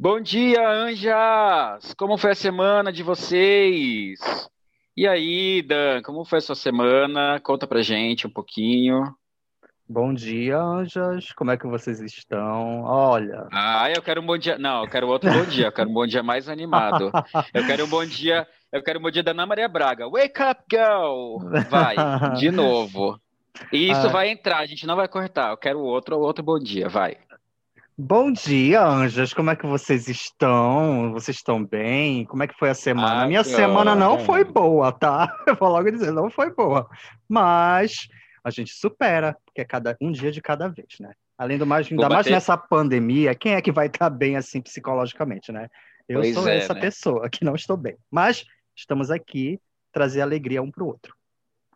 Bom dia, anjas! Como foi a semana de vocês? E aí, Dan, como foi a sua semana? Conta pra gente um pouquinho. Bom dia, anjas. Como é que vocês estão? Olha. Ah, eu quero um bom dia. Não, eu quero outro bom dia. Eu quero um bom dia mais animado. Eu quero um bom dia. Eu quero um bom dia da Ana Maria Braga. Wake up, girl! Vai, de novo. E isso ah. vai entrar, a gente não vai cortar. Eu quero outro, outro bom dia, vai. Bom dia, anjas. Como é que vocês estão? Vocês estão bem? Como é que foi a semana? Ah, Minha semana não foi boa, tá? Eu vou logo dizer, não foi boa. Mas a gente supera, porque é cada um dia de cada vez, né? Além do mais, ainda mais nessa pandemia, quem é que vai estar bem assim psicologicamente, né? Eu pois sou é, essa né? pessoa que não estou bem. Mas estamos aqui trazer alegria um para o outro.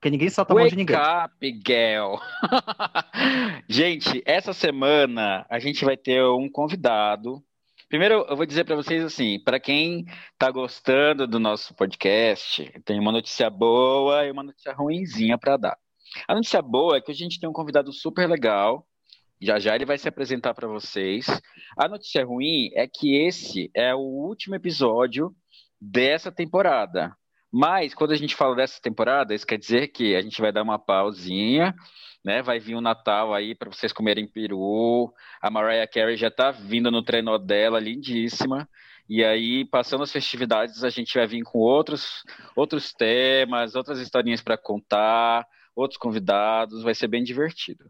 Porque ninguém solta a mão de ninguém. up, girl. gente, essa semana a gente vai ter um convidado. Primeiro, eu vou dizer para vocês assim, para quem está gostando do nosso podcast, tem uma notícia boa e uma notícia ruinzinha para dar. A notícia boa é que a gente tem um convidado super legal. Já já ele vai se apresentar para vocês. A notícia ruim é que esse é o último episódio dessa temporada. Mas quando a gente fala dessa temporada, isso quer dizer que a gente vai dar uma pausinha, né? Vai vir o um Natal aí para vocês comerem peru. A Mariah Carey já está vindo no treino dela, lindíssima. E aí, passando as festividades, a gente vai vir com outros, outros temas, outras historinhas para contar, outros convidados, vai ser bem divertido.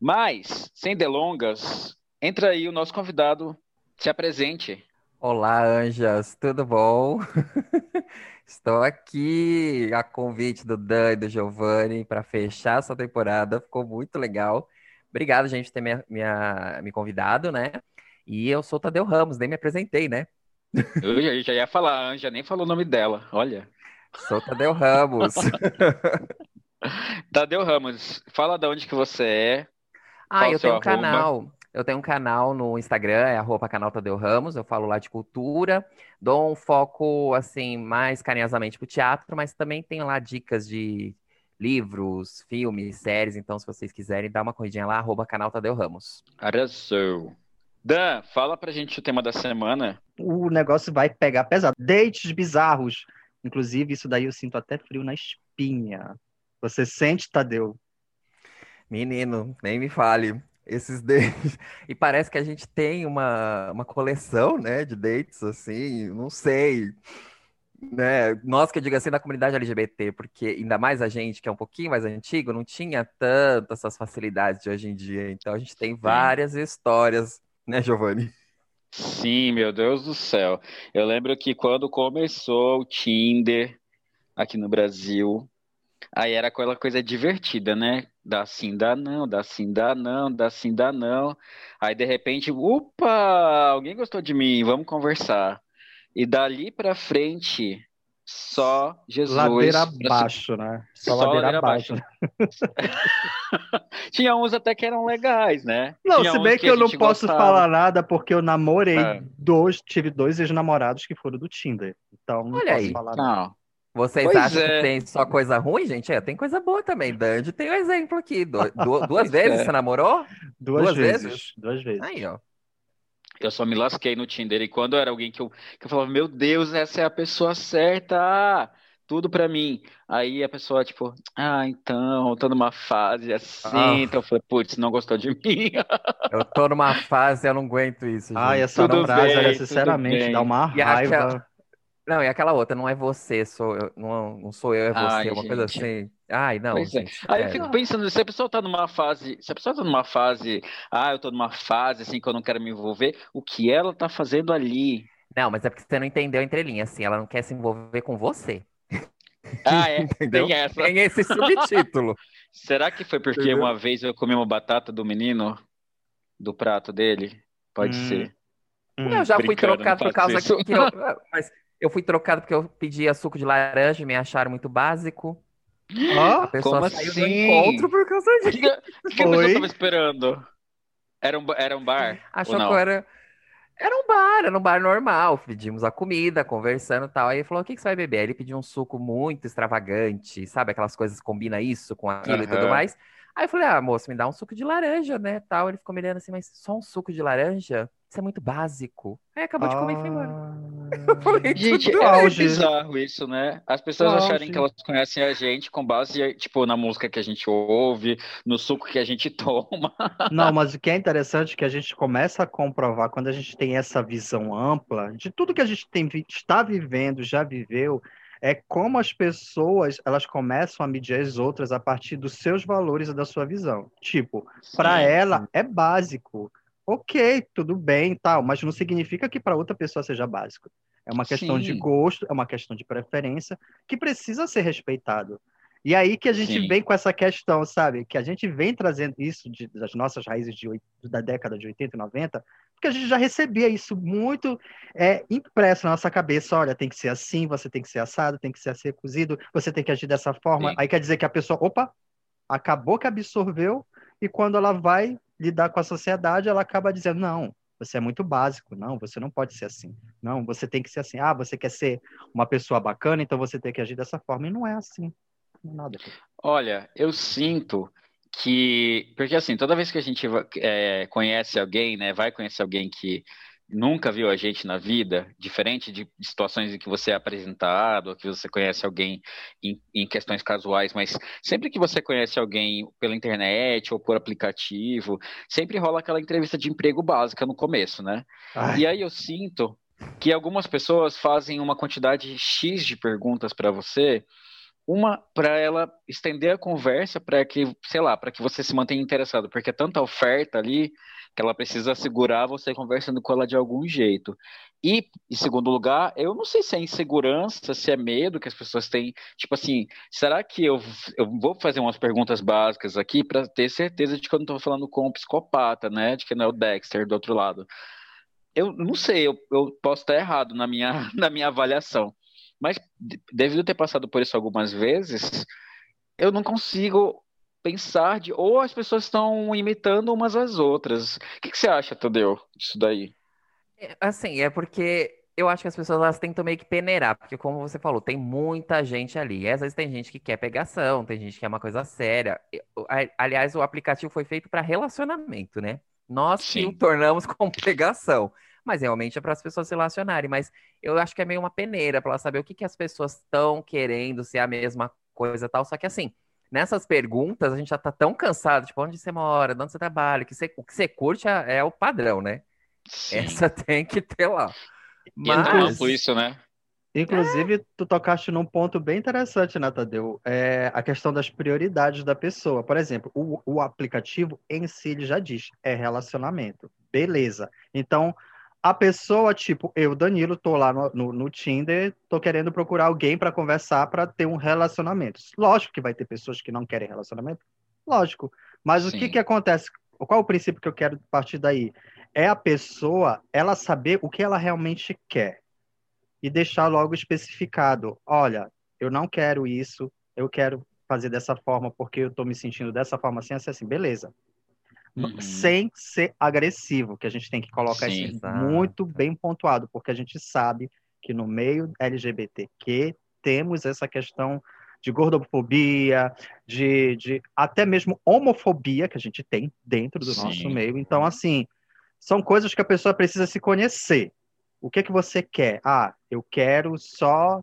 Mas, sem delongas, entra aí o nosso convidado, se apresente. Olá, Anjas, tudo bom? Estou aqui a convite do Dan e do Giovanni para fechar essa temporada. Ficou muito legal. Obrigado, gente, por ter me, me, me convidado, né? E eu sou Tadeu Ramos, nem me apresentei, né? Eu já ia falar, a Anja nem falou o nome dela, olha. Sou Tadeu Ramos. Tadeu Ramos, fala de onde que você é. Ah, eu tenho um canal. Eu tenho um canal no Instagram, é arroba canal Tadeu Ramos, eu falo lá de cultura, dou um foco, assim, mais carinhosamente pro teatro, mas também tenho lá dicas de livros, filmes, séries, então se vocês quiserem, dá uma corridinha lá, arroba canal Tadeu Ramos. Arrasou. Dan, fala pra gente o tema da semana. O negócio vai pegar pesado. Dates bizarros. Inclusive, isso daí eu sinto até frio na espinha. Você sente, Tadeu? Menino, nem me fale esses dates. E parece que a gente tem uma, uma coleção, né, de dates, assim, não sei. Né? Nós que eu digo assim da comunidade LGBT, porque ainda mais a gente que é um pouquinho mais antigo, não tinha tantas essas facilidades de hoje em dia. Então a gente tem várias Sim. histórias, né, Giovanni? Sim, meu Deus do céu. Eu lembro que quando começou o Tinder aqui no Brasil, Aí era aquela coisa divertida, né? Dá sim, dá não, dá sim, dá não, dá sim, dá não. Aí de repente, opa, alguém gostou de mim, vamos conversar. E dali pra frente, só Jesus. Ladeira abaixo, né? Só, só ladeira, abaixo. Tinha uns até que eram legais, né? Não, Tinha se bem que, que eu não posso gostava. falar nada porque eu namorei é. dois, tive dois ex-namorados que foram do Tinder. Então não Olha posso aí. falar não. nada. Vocês pois acham é. que tem só coisa ruim, gente? É, tem coisa boa também. Dandy tem um exemplo aqui. Du du duas vezes é. você namorou? Duas, duas vezes. vezes. Duas vezes. Aí, ó. Eu só me lasquei no Tinder e quando era alguém que eu, que eu falava, meu Deus, essa é a pessoa certa, tudo pra mim. Aí a pessoa, tipo, ah, então, tô numa fase assim, ah. então eu falei, putz, não gostou de mim. eu tô numa fase, eu não aguento isso. Gente. Ai, essa tudo frase, olha, sinceramente, dá uma e raiva. Não, e aquela outra, não é você, sou eu, não, não sou eu, é você, Ai, uma gente. coisa assim. Ai, não, pois é. gente. É. Aí eu fico pensando, se a pessoa tá numa fase, se a pessoa tá numa fase, ah, eu tô numa fase assim que eu não quero me envolver, o que ela tá fazendo ali? Não, mas é porque você não entendeu entre linhas, assim, ela não quer se envolver com você. Ah, é? Entendeu? Tem essa. Tem esse subtítulo. Será que foi porque Entendeu? uma vez eu comi uma batata do menino do prato dele? Pode hum. ser. Hum, eu já fui trocado por causa que eu, mas eu fui trocado porque eu pedia suco de laranja e me acharam muito básico. Oh, a pessoa como saiu assim? do encontro por causa disso. O que, que a pessoa estava esperando? Era um, era um bar? Achou que era. Era um bar, era um bar normal. Pedimos a comida, conversando e tal. Aí ele falou: o que, que você vai beber? Aí ele pediu um suco muito extravagante, sabe? Aquelas coisas que combina isso com aquilo uhum. e tudo mais. Aí eu falei: ah, moço, me dá um suco de laranja, né? Tal. Ele ficou me olhando assim, mas só um suco de laranja? Isso é muito básico. Aí acabou de comer e foi embora. Ah. gente, é auge. bizarro isso, né? As pessoas auge. acharem que elas conhecem a gente com base, tipo, na música que a gente ouve, no suco que a gente toma. Não, mas o que é interessante é que a gente começa a comprovar quando a gente tem essa visão ampla de tudo que a gente tem, está vivendo, já viveu, é como as pessoas elas começam a medir as outras a partir dos seus valores e da sua visão. Tipo, para ela é básico ok, tudo bem, tal, mas não significa que para outra pessoa seja básico. É uma questão Sim. de gosto, é uma questão de preferência que precisa ser respeitado. E aí que a gente Sim. vem com essa questão, sabe? Que a gente vem trazendo isso de, das nossas raízes de, da década de 80 e 90, porque a gente já recebia isso muito é, impresso na nossa cabeça. Olha, tem que ser assim, você tem que ser assado, tem que ser assim cozido, você tem que agir dessa forma. Sim. Aí quer dizer que a pessoa, opa, acabou que absorveu, e quando ela vai lidar com a sociedade, ela acaba dizendo: não, você é muito básico, não, você não pode ser assim. Não, você tem que ser assim. Ah, você quer ser uma pessoa bacana, então você tem que agir dessa forma. E não é assim. Não é nada. Olha, eu sinto que. Porque assim, toda vez que a gente é, conhece alguém, né, vai conhecer alguém que nunca viu a gente na vida, diferente de situações em que você é apresentado, ou que você conhece alguém em, em, questões casuais, mas sempre que você conhece alguém pela internet ou por aplicativo, sempre rola aquela entrevista de emprego básica no começo, né? Ai. E aí eu sinto que algumas pessoas fazem uma quantidade X de perguntas para você, uma para ela estender a conversa para que, sei lá, para que você se mantenha interessado, porque é tanta oferta ali que ela precisa segurar você conversando com ela de algum jeito. E, em segundo lugar, eu não sei se é insegurança, se é medo que as pessoas têm. Tipo assim, será que eu, eu vou fazer umas perguntas básicas aqui para ter certeza de que eu não estou falando com um psicopata, né? De que não é o Dexter do outro lado. Eu não sei, eu, eu posso estar errado na minha, na minha avaliação. Mas, devido ter passado por isso algumas vezes, eu não consigo pensar de ou as pessoas estão imitando umas às outras. O que, que você acha, Tadeu, disso daí? É, assim, é porque eu acho que as pessoas elas tentam meio que peneirar, porque como você falou, tem muita gente ali. E às vezes tem gente que quer pegação, tem gente que quer uma coisa séria. Aliás, o aplicativo foi feito para relacionamento, né? Nós Sim. que o tornamos com pegação. Mas realmente é para as pessoas se relacionarem. Mas eu acho que é meio uma peneira para saber o que, que as pessoas estão querendo, se é a mesma coisa tal. Só que assim, nessas perguntas, a gente já tá tão cansado, tipo, onde você mora, onde você trabalha, o que você, o que você curte é, é o padrão, né? Sim. Essa tem que ter lá. Mas... É isso, né? Inclusive, é. tu tocaste num ponto bem interessante, né, Tadeu? É a questão das prioridades da pessoa. Por exemplo, o, o aplicativo em si ele já diz, é relacionamento. Beleza. Então, a pessoa, tipo, eu, Danilo, tô lá no, no, no Tinder, tô querendo procurar alguém para conversar, para ter um relacionamento. Lógico que vai ter pessoas que não querem relacionamento, lógico. Mas Sim. o que que acontece? Qual é o princípio que eu quero partir daí? É a pessoa, ela saber o que ela realmente quer e deixar logo especificado. Olha, eu não quero isso, eu quero fazer dessa forma porque eu tô me sentindo dessa forma assim, assim, assim. beleza uhum. sem ser agressivo, que a gente tem que colocar Sim, isso exato. muito bem pontuado, porque a gente sabe que no meio LGBTQ temos essa questão de gordofobia, de, de até mesmo homofobia que a gente tem dentro do Sim. nosso meio. Então, assim, são coisas que a pessoa precisa se conhecer. O que que você quer? Ah, eu quero só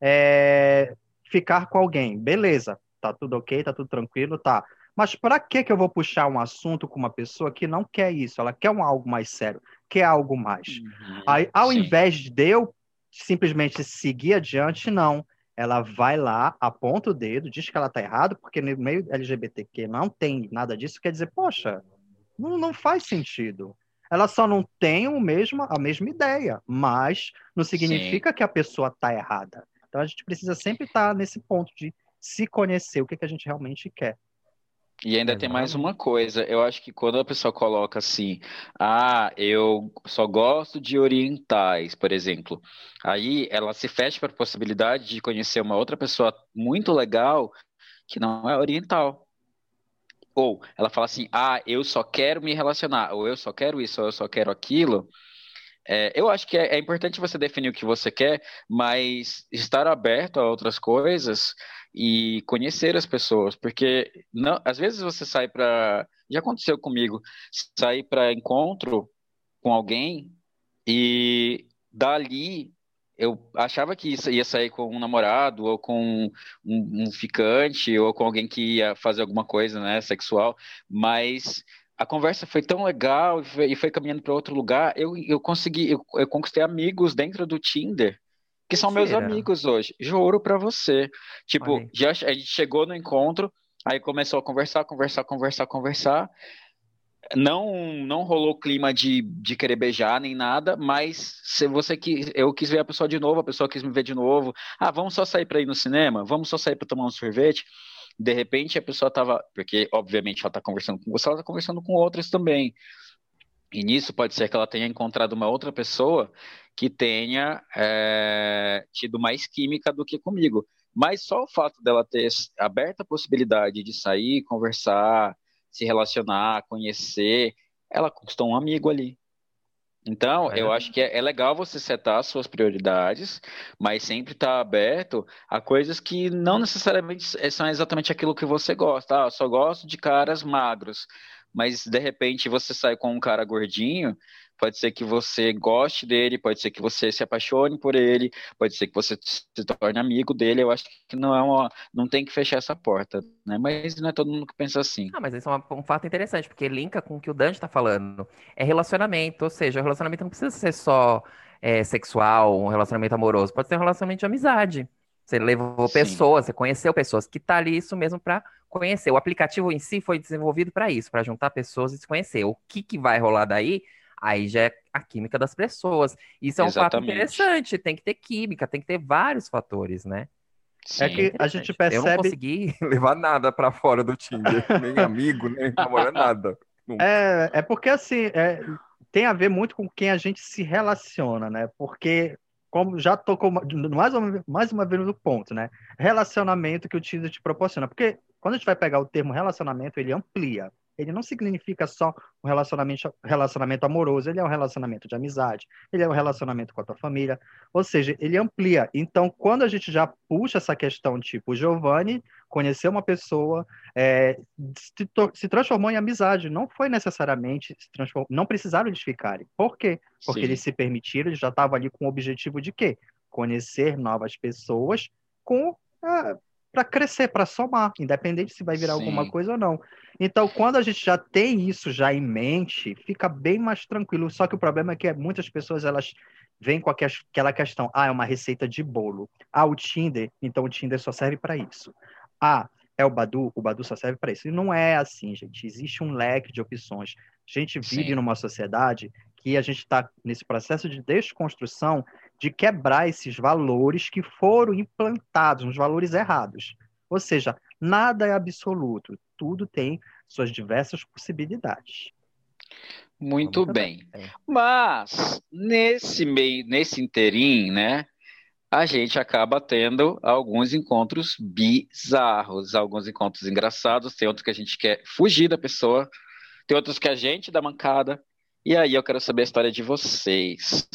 é, ficar com alguém. Beleza, tá tudo ok, tá tudo tranquilo, tá. Mas para que que eu vou puxar um assunto com uma pessoa que não quer isso? Ela quer um algo mais sério, quer algo mais. Uhum, Aí, ao sim. invés de eu simplesmente seguir adiante, não. Ela vai lá, aponta o dedo, diz que ela está errado, porque no meio LGBTQ não tem nada disso, quer dizer, poxa, não, não faz sentido. Ela só não tem o mesmo, a mesma ideia, mas não significa Sim. que a pessoa está errada. Então a gente precisa sempre estar tá nesse ponto de se conhecer o que, que a gente realmente quer. E ainda tem mais uma coisa, eu acho que quando a pessoa coloca assim, ah, eu só gosto de orientais, por exemplo, aí ela se fecha para a possibilidade de conhecer uma outra pessoa muito legal que não é oriental. Ou ela fala assim, ah, eu só quero me relacionar, ou eu só quero isso, ou eu só quero aquilo. É, eu acho que é, é, importante você definir o que você quer, mas estar aberto a outras coisas e conhecer as pessoas, porque não, às vezes você sai para, já aconteceu comigo, sair para encontro com alguém e dali eu achava que ia sair com um namorado ou com um, um, ficante ou com alguém que ia fazer alguma coisa, né, sexual, mas a conversa foi tão legal e foi, e foi caminhando para outro lugar. Eu, eu consegui, eu, eu, conquistei amigos dentro do Tinder que são meus amigos hoje. Juro para você. Tipo, já, a gente chegou no encontro, aí começou a conversar, conversar, conversar, conversar não não rolou clima de, de querer beijar nem nada, mas se você que eu quis ver a pessoa de novo, a pessoa quis me ver de novo. Ah, vamos só sair para ir no cinema, vamos só sair para tomar um sorvete. De repente a pessoa tava, porque obviamente ela está conversando com você, ela está conversando com outras também. E nisso pode ser que ela tenha encontrado uma outra pessoa que tenha é, tido mais química do que comigo. Mas só o fato dela ter aberto a possibilidade de sair, conversar, se relacionar, conhecer, ela conquistou um amigo ali. Então, é. eu acho que é, é, legal você setar suas prioridades, mas sempre estar tá aberto a coisas que não necessariamente são exatamente aquilo que você gosta. Ah, eu só gosto de caras magros, mas de repente você sai com um cara gordinho Pode ser que você goste dele, pode ser que você se apaixone por ele, pode ser que você se torne amigo dele. Eu acho que não é uma, não tem que fechar essa porta, né? Mas não é todo mundo que pensa assim. Ah, mas isso é um fato interessante, porque linka com o que o Dante está falando. É relacionamento, ou seja, o relacionamento não precisa ser só é, sexual, um relacionamento amoroso, pode ser um relacionamento de amizade. Você levou Sim. pessoas, você conheceu pessoas, que tá ali isso mesmo para conhecer. O aplicativo em si foi desenvolvido para isso, para juntar pessoas e se conhecer. O que, que vai rolar daí Aí já é a química das pessoas. Isso é um Exatamente. fato interessante. Tem que ter química, tem que ter vários fatores, né? Sim, é que a gente percebe. Eu não consegui levar nada para fora do Tinder, nem amigo, nem namorado, nada. É, é porque assim, é, tem a ver muito com quem a gente se relaciona, né? Porque, como já tocou mais uma, mais uma vez no ponto, né? Relacionamento que o Tinder te proporciona. Porque quando a gente vai pegar o termo relacionamento, ele amplia ele não significa só um relacionamento, relacionamento amoroso, ele é um relacionamento de amizade, ele é um relacionamento com a tua família, ou seja, ele amplia. Então, quando a gente já puxa essa questão, tipo, Giovanni conheceu uma pessoa, é, se, se, transformou em amizade, não foi necessariamente, se não precisaram eles ficarem. Por quê? Porque Sim. eles se permitiram, eles já estavam ali com o objetivo de quê? Conhecer novas pessoas com ah, para crescer, para somar, independente se vai virar Sim. alguma coisa ou não. Então, quando a gente já tem isso já em mente, fica bem mais tranquilo. Só que o problema é que muitas pessoas elas vêm com aquela questão: ah, é uma receita de bolo. Ah, o Tinder, então o Tinder só serve para isso. Ah, é o Badu, o Badu só serve para isso. E não é assim, gente. Existe um leque de opções. A gente vive Sim. numa sociedade que a gente está nesse processo de desconstrução de quebrar esses valores que foram implantados, uns valores errados. Ou seja, nada é absoluto, tudo tem suas diversas possibilidades. Muito bem. bem. Mas nesse meio, nesse interim, né, a gente acaba tendo alguns encontros bizarros, alguns encontros engraçados, tem outros que a gente quer fugir da pessoa, tem outros que a gente dá mancada. E aí eu quero saber a história de vocês.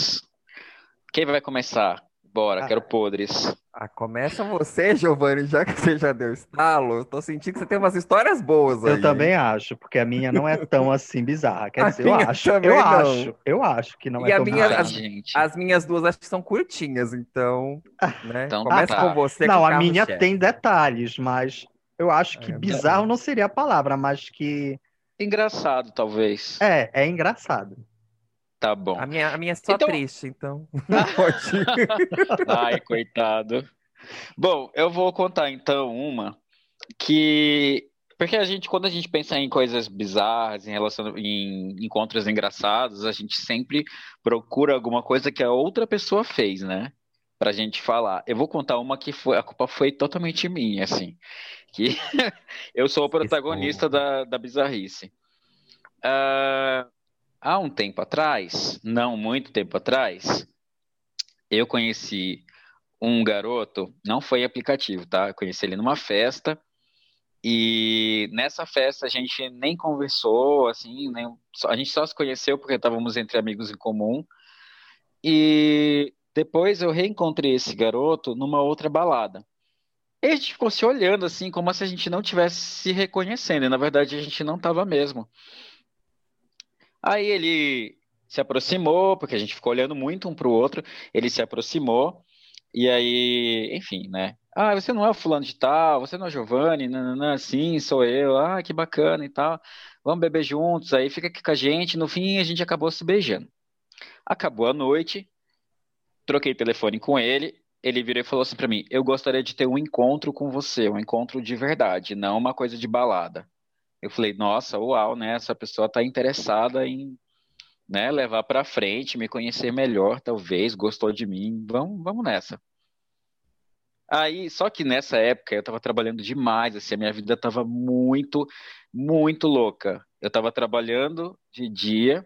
Quem vai começar? Bora, ah, quero podres. Ah, começa você, Giovanni, já que você já deu estalo. Tô sentindo que você tem umas histórias boas aí. Eu também acho, porque a minha não é tão assim bizarra. Quer dizer, eu acho, eu não. acho, eu acho que não e é tão minha, as, as, minhas duas acho que são curtinhas, então, né? Então, começa tá. com você. Não, a minha tem detalhes, mas eu acho que é, bizarro não seria a palavra, mas que engraçado, talvez. É, é engraçado. Tá bom. A minha, a minha é só então... triste, então. Ai, coitado. Bom, eu vou contar então uma que. Porque a gente, quando a gente pensa em coisas bizarras, em relação em encontros engraçados, a gente sempre procura alguma coisa que a outra pessoa fez, né? Pra gente falar. Eu vou contar uma que foi, a culpa foi totalmente minha, assim. Que eu sou o protagonista da, da bizarrice. Uh, Há um tempo atrás, não muito tempo atrás, eu conheci um garoto, não foi aplicativo, tá? Eu conheci ele numa festa e nessa festa a gente nem conversou, assim, nem, a gente só se conheceu porque estávamos entre amigos em comum. E depois eu reencontrei esse garoto numa outra balada. E a gente ficou se olhando assim, como se a gente não tivesse se reconhecendo. E na verdade a gente não estava mesmo. Aí ele se aproximou, porque a gente ficou olhando muito um para o outro, ele se aproximou, e aí, enfim, né? Ah, você não é o fulano de tal, você não é o Giovanni, não, sim, sou eu, ah, que bacana e tal, vamos beber juntos, aí fica aqui com a gente, no fim a gente acabou se beijando. Acabou a noite, troquei telefone com ele, ele virou e falou assim para mim: Eu gostaria de ter um encontro com você, um encontro de verdade, não uma coisa de balada. Eu falei: Nossa, uau, né? Essa pessoa está interessada em né, levar para frente, me conhecer melhor, talvez, gostou de mim, vamos, vamos nessa. Aí, só que nessa época eu estava trabalhando demais, assim, a minha vida estava muito, muito louca. Eu estava trabalhando de dia,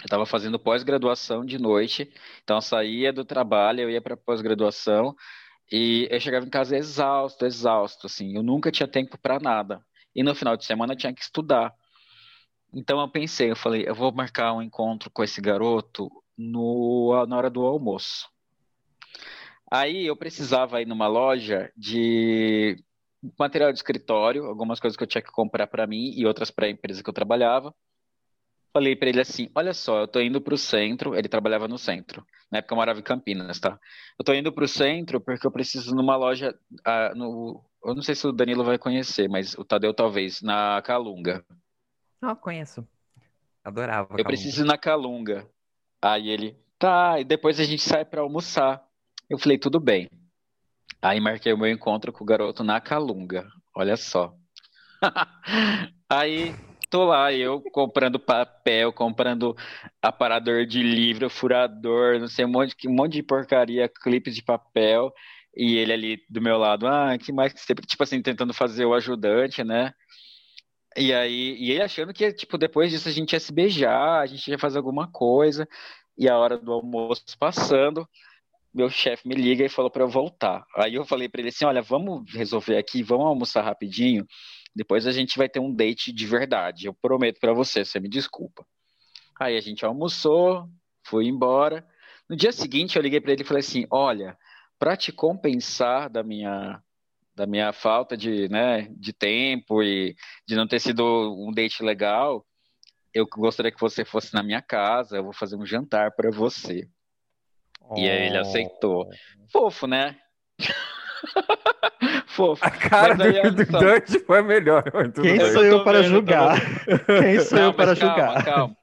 eu estava fazendo pós-graduação de noite, então eu saía do trabalho, eu ia para pós-graduação e eu chegava em casa exausto, exausto, assim, eu nunca tinha tempo para nada. E no final de semana tinha que estudar. Então eu pensei, eu falei, eu vou marcar um encontro com esse garoto no, na hora do almoço. Aí eu precisava ir numa loja de material de escritório, algumas coisas que eu tinha que comprar para mim e outras para a empresa que eu trabalhava falei para ele assim: Olha só, eu tô indo para o centro. Ele trabalhava no centro. Na época eu morava em Campinas, tá? Eu tô indo para o centro porque eu preciso numa loja. Uh, no, eu não sei se o Danilo vai conhecer, mas o Tadeu talvez, na Calunga. Não, conheço. Adorava. Eu Calunga. preciso ir na Calunga. Aí ele, tá, e depois a gente sai para almoçar. Eu falei, tudo bem. Aí marquei o meu encontro com o garoto na Calunga. Olha só. Aí tô lá, eu comprando papel, comprando aparador de livro, furador, não sei, um monte, um monte de porcaria, clipes de papel, e ele ali do meu lado, ah, que mais que você... Tipo assim, tentando fazer o ajudante, né? E aí, e ele achando que, tipo, depois disso a gente ia se beijar, a gente ia fazer alguma coisa, e a hora do almoço passando, meu chefe me liga e falou para eu voltar. Aí eu falei para ele assim, olha, vamos resolver aqui, vamos almoçar rapidinho, depois a gente vai ter um date de verdade. Eu prometo para você, você me desculpa. Aí a gente almoçou, foi embora. No dia seguinte eu liguei para ele e falei assim: "Olha, para te compensar da minha da minha falta de, né, de tempo e de não ter sido um date legal, eu gostaria que você fosse na minha casa, eu vou fazer um jantar para você". Oh. E aí ele aceitou. Fofo, né? Fofo. A cara do, é do Dante foi melhor. Quem sou eu, para vendo, julgar? Quem sou eu para calma, julgar? Calma.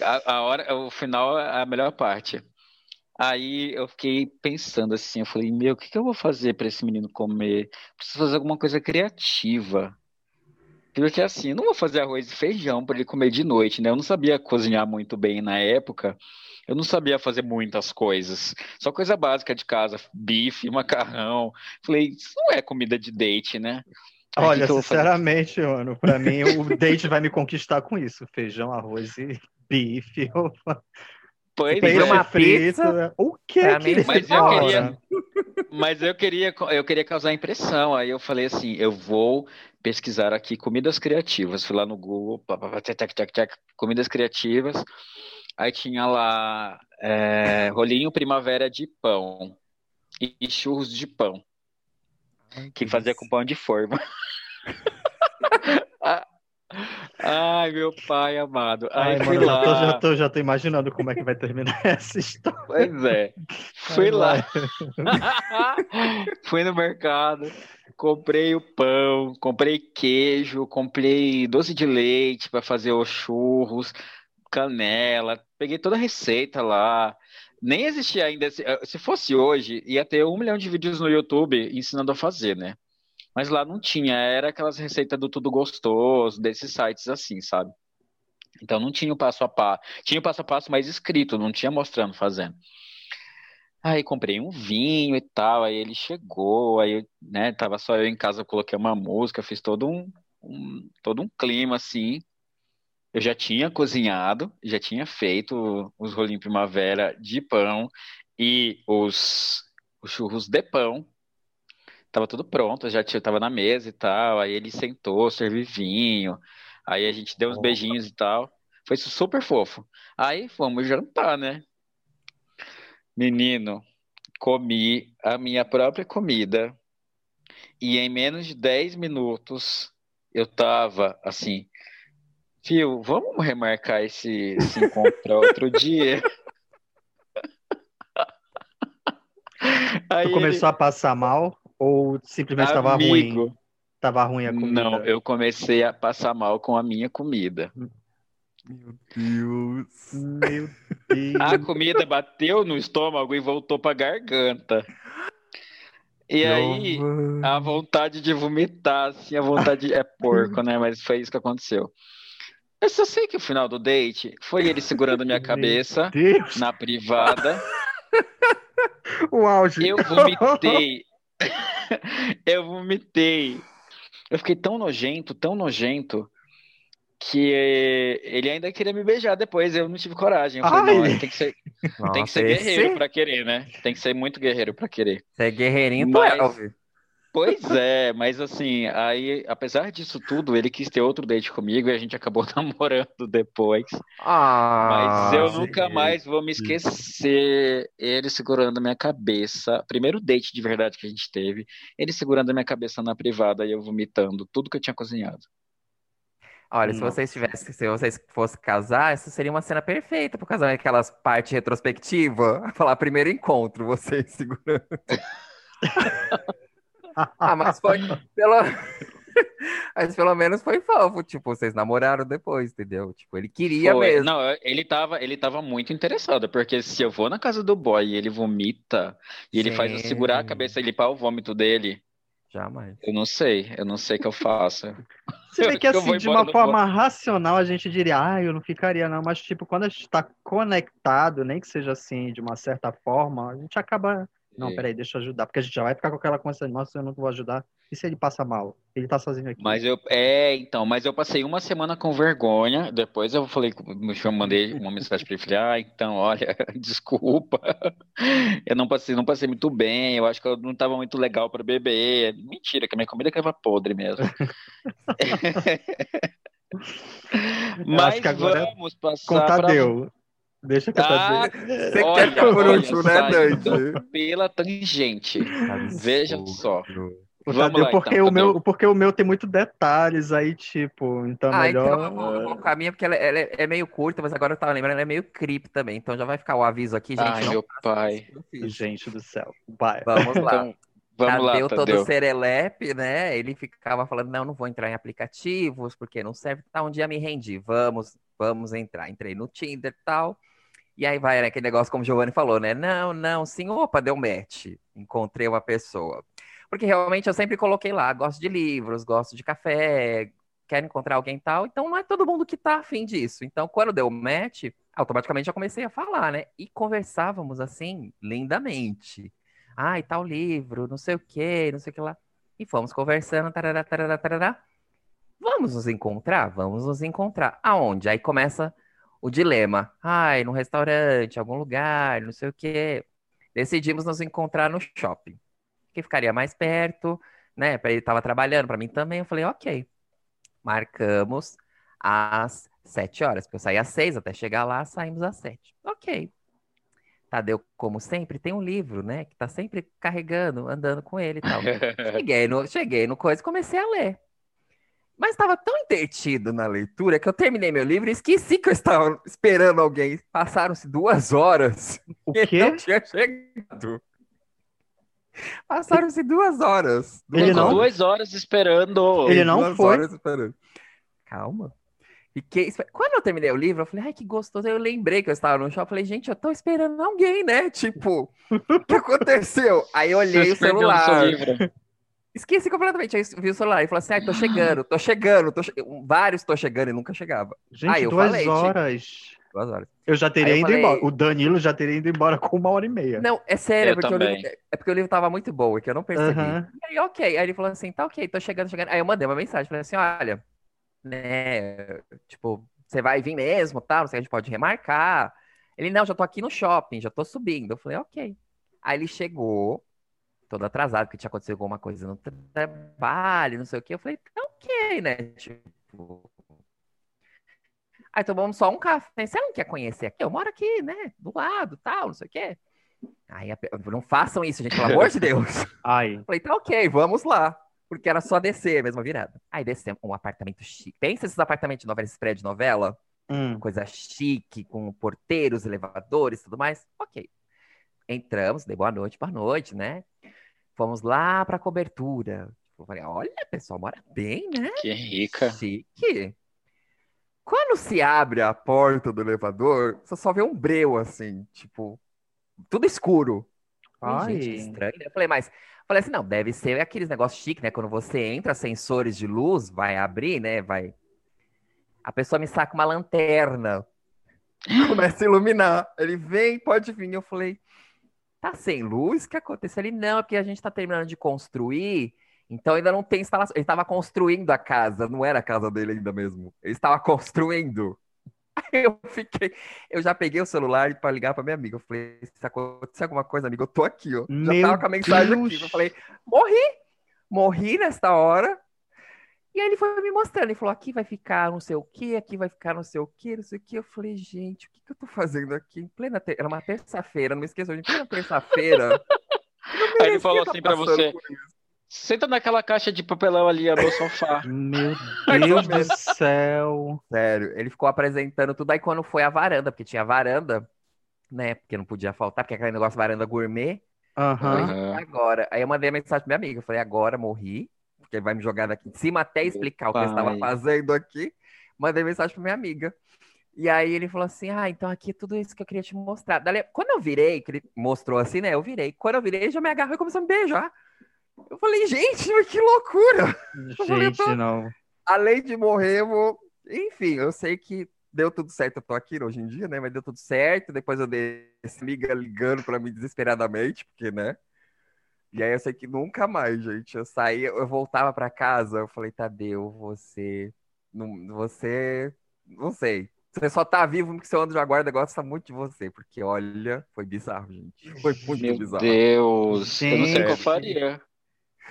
A, a, hora, o final é a melhor parte. Aí eu fiquei pensando assim, eu falei, meu, o que, que eu vou fazer para esse menino comer? Preciso fazer alguma coisa criativa. Porque assim, eu não vou fazer arroz e feijão para ele comer de noite, né? Eu não sabia cozinhar muito bem na época. Eu não sabia fazer muitas coisas. Só coisa básica de casa, bife, macarrão. Falei, isso não é comida de date, né? Olha, sinceramente, mano, para mim o date vai me conquistar com isso: feijão, arroz e bife. Pois é. uma pizza. Né? O que é que mas eu queria, mas eu queria, eu queria causar impressão. Aí eu falei assim, eu vou pesquisar aqui comidas criativas. Fui lá no Google, comidas criativas. Aí tinha lá é, rolinho primavera de pão e churros de pão. Ai, que, que fazia com pão de forma. Ai, meu pai amado. Ai, fui mano, lá. Eu já tô, já tô imaginando como é que vai terminar essa história. Pois é. Fui Ai, lá. fui no mercado, comprei o pão, comprei queijo, comprei doce de leite para fazer os churros, canela, peguei toda a receita lá. Nem existia ainda. Eh, se fosse hoje, ia ter um milhão de vídeos no YouTube ensinando a fazer, né? Mas lá não tinha, era aquelas receitas do tudo gostoso, desses sites assim, sabe? Então não tinha o passo a passo. Tinha o passo a passo mais escrito, não tinha mostrando fazendo. Aí comprei um vinho e tal, aí ele chegou, aí, né, tava só eu em casa, coloquei uma música, fiz todo um, um todo um clima assim. Eu já tinha cozinhado, já tinha feito os rolinhos primavera de pão e os, os churros de pão. Tava tudo pronto, já tinha, tava na mesa e tal. Aí ele sentou, serviu vinho. Aí a gente deu uns beijinhos e tal. Foi super fofo. Aí fomos jantar, né? Menino, comi a minha própria comida e em menos de 10 minutos eu tava assim Fio, vamos remarcar esse, esse encontro para outro dia? Aí tu começou ele... a passar mal ou simplesmente estava ruim? Tava ruim a comida? Não, eu comecei a passar mal com a minha comida. Meu Deus. Meu Deus. A comida bateu no estômago e voltou pra garganta. E aí, a vontade de vomitar, assim, a vontade é porco, né? Mas foi isso que aconteceu. Eu só sei que o final do date foi ele segurando minha cabeça na privada. O auge. Eu vomitei. eu vomitei. Eu fiquei tão nojento, tão nojento, que ele ainda queria me beijar depois. Eu não tive coragem. Eu falei, não, tem que ser, Nossa, tem que ser guerreiro esse... pra querer, né? Tem que ser muito guerreiro pra querer. Você é guerreirinho, mas... Pois é, mas assim, aí, apesar disso tudo, ele quis ter outro date comigo e a gente acabou namorando depois. Ah, mas eu sim. nunca mais vou me esquecer ele segurando a minha cabeça. Primeiro date de verdade que a gente teve, ele segurando a minha cabeça na privada e eu vomitando tudo que eu tinha cozinhado. Olha, se vocês tivessem, se vocês fossem casar, essa seria uma cena perfeita pro casamento, aquelas partes retrospectiva, falar primeiro encontro, vocês segurando. ah, mas foi pelo... mas pelo menos foi fofo, tipo, vocês namoraram depois, entendeu? Tipo, ele queria foi. mesmo. Não, ele tava, ele tava muito interessado, porque se eu vou na casa do boy e ele vomita, e ele Sim. faz eu segurar a cabeça e limpar o vômito dele, Jamais. Eu não sei, eu não sei o que eu faço. Se bem que assim, de uma forma racional, a gente diria, ah, eu não ficaria não, mas tipo, quando a gente está conectado, nem que seja assim, de uma certa forma, a gente acaba não, é. peraí, deixa eu ajudar. Porque a gente já vai ficar com aquela consciência, nossa, eu não vou ajudar. E se ele passa mal? Ele tá sozinho aqui. Mas eu, é, então, mas eu passei uma semana com vergonha. Depois eu falei, eu mandei uma mensagem para ele, falei, ah, então, olha, desculpa. Eu não passei, não passei muito bem. Eu acho que eu não tava muito legal para beber. Mentira, que a minha comida que podre mesmo. mas vamos passar com Tadeu. Pra... Deixa que eu ah, Você olha, quer por último, né, Dante? Pela tangente. Veja só. O Vamos lá, porque, então, o meu, porque o meu tem muito detalhes aí, tipo, então ah, melhor... Então eu vou colocar a minha, porque ela, ela, é meio curta, mas agora eu tava lembrando, ela é meio creep também, então já vai ficar o aviso aqui, gente. Ai, meu pai. Gente do céu. Vai. Vamos lá. Então, vamos Tadeu lá, Tadeu. todo serelepe, né? Ele ficava falando, não, não vou entrar em aplicativos, porque não serve. Tá, um dia me rendi, vamos, vamos entrar. Entrei no Tinder e tal. E aí vai, né, aquele negócio como o Giovanni falou, né? Não, não, sim, opa, deu match. Encontrei uma pessoa. Porque realmente eu sempre coloquei lá, gosto de livros, gosto de café, quero encontrar alguém tal. Então não é todo mundo que tá afim disso. Então, quando deu match, automaticamente já comecei a falar, né? E conversávamos assim, lindamente. Ah, e tal livro, não sei o que, não sei o que lá. E fomos conversando, tarará, tarará, tarará. Vamos nos encontrar? Vamos nos encontrar. Aonde? Aí começa o dilema. Ai, num restaurante, algum lugar, não sei o quê. Decidimos nos encontrar no shopping, que ficaria mais perto, né? Ele estava trabalhando, para mim também. Eu falei, ok. Marcamos às sete horas, porque eu saí às seis, até chegar lá, saímos às sete. Ok. Tadeu, como sempre, tem um livro, né? Que tá sempre carregando, andando com ele e tal. cheguei no, cheguei no coisa e comecei a ler. Mas estava tão entretido na leitura que eu terminei meu livro e esqueci que eu estava esperando alguém. Passaram-se duas horas. O quê? não tinha chegado. Passaram-se duas horas. Duas Ele não? Duas horas esperando. Ele não duas foi. Calma. Fiquei... Quando eu terminei o livro, eu falei, ai, que gostoso. Aí eu lembrei que eu estava no shopping. Eu falei, gente, eu tô esperando alguém, né? Tipo, o que aconteceu? Aí eu olhei Você o celular. Esqueci completamente. Aí vi o celular e falou assim: ah, tô chegando, tô chegando, tô che... vários tô chegando e nunca chegava. Gente, aí eu duas falei, horas. Duas horas. Eu já teria ido falei... embora. O Danilo já teria ido embora com uma hora e meia. Não, é sério, é porque o livro, é porque o livro tava muito bom, é que eu não percebi. Uhum. Aí, ok. Aí ele falou assim: tá ok, tô chegando, chegando. Aí eu mandei uma mensagem, falei assim: olha, né, tipo, você vai vir mesmo, tá? a gente pode remarcar. Ele, não, já tô aqui no shopping, já tô subindo. Eu falei, ok. Aí ele chegou, todo atrasado, porque tinha acontecido alguma coisa no trabalho, não sei o que. Eu falei, tá ok, né? Tipo. Aí tomamos só um café. Você não quer conhecer aqui? Eu moro aqui, né? Do lado, tal, não sei o quê. Aí, não façam isso, gente, pelo amor de Deus. Aí. Falei, tá ok, vamos lá. porque era só descer, mesma virada. Aí descemos um apartamento chique. Pensa esses apartamentos de novela, esses prédios de novela. Hum. Coisa chique, com porteiros, elevadores, tudo mais. Ok. Entramos, dei boa noite, boa noite, né? Fomos lá pra cobertura. Eu falei, olha, pessoal mora bem, né? Que rica. Chique. Quando se abre a porta do elevador, você só vê um breu, assim, tipo, tudo escuro. Ai. Gente, estranho, né? Eu falei, mas Falei assim, não, deve ser aqueles negócios chiques, né? Quando você entra, sensores de luz, vai abrir, né? Vai. A pessoa me saca uma lanterna. Começa a iluminar. Ele vem, pode vir. Eu falei, tá sem luz? O que aconteceu? Ele, não, é porque a gente tá terminando de construir. Então ainda não tem instalação. Ele estava construindo a casa, não era a casa dele ainda mesmo. Ele estava construindo. Aí eu fiquei, eu já peguei o celular para ligar para minha amiga. Eu falei, se acontecer alguma coisa, amiga, eu tô aqui, ó. Meu já tava com a mensagem Deus. aqui. Eu falei, morri, morri nesta hora. E aí ele foi me mostrando, ele falou, aqui vai ficar não sei o que, aqui vai ficar não sei o que, não sei o que. Eu falei, gente, o que, que eu tô fazendo aqui? Em plena, ter... era uma terça-feira, não me esqueça, em plena terça-feira. Aí ele falou assim para você, Senta naquela caixa de papelão ali no sofá. Meu Deus do céu. Sério, ele ficou apresentando tudo. Aí quando foi a varanda, porque tinha varanda, né? Porque não podia faltar, porque aquele negócio varanda gourmet. Uhum. Agora. Aí eu mandei a mensagem pra minha amiga. Eu falei, agora morri. Porque ele vai me jogar daqui de cima até explicar o que eu estava fazendo aqui. Mandei mensagem pra minha amiga. E aí ele falou assim: Ah, então aqui é tudo isso que eu queria te mostrar. Dali, quando eu virei, que ele mostrou assim, né? Eu virei. Quando eu virei, já me agarrou e começou a me beijar. Eu falei, gente, que loucura! Gente, falei, tô... não. Além de morrer, eu vou. Enfim, eu sei que deu tudo certo, eu tô aqui hoje em dia, né? Mas deu tudo certo. Depois eu dei esse liga ligando para mim desesperadamente, porque, né? E aí eu sei que nunca mais, gente. Eu saí, eu voltava para casa, eu falei, Tadeu, você. Não, você. Não sei. Você só tá vivo porque seu anjo de guarda gosta muito de você. Porque, olha, foi bizarro, gente. Foi muito Meu bizarro. Meu Deus, gente. eu não sei o que eu faria.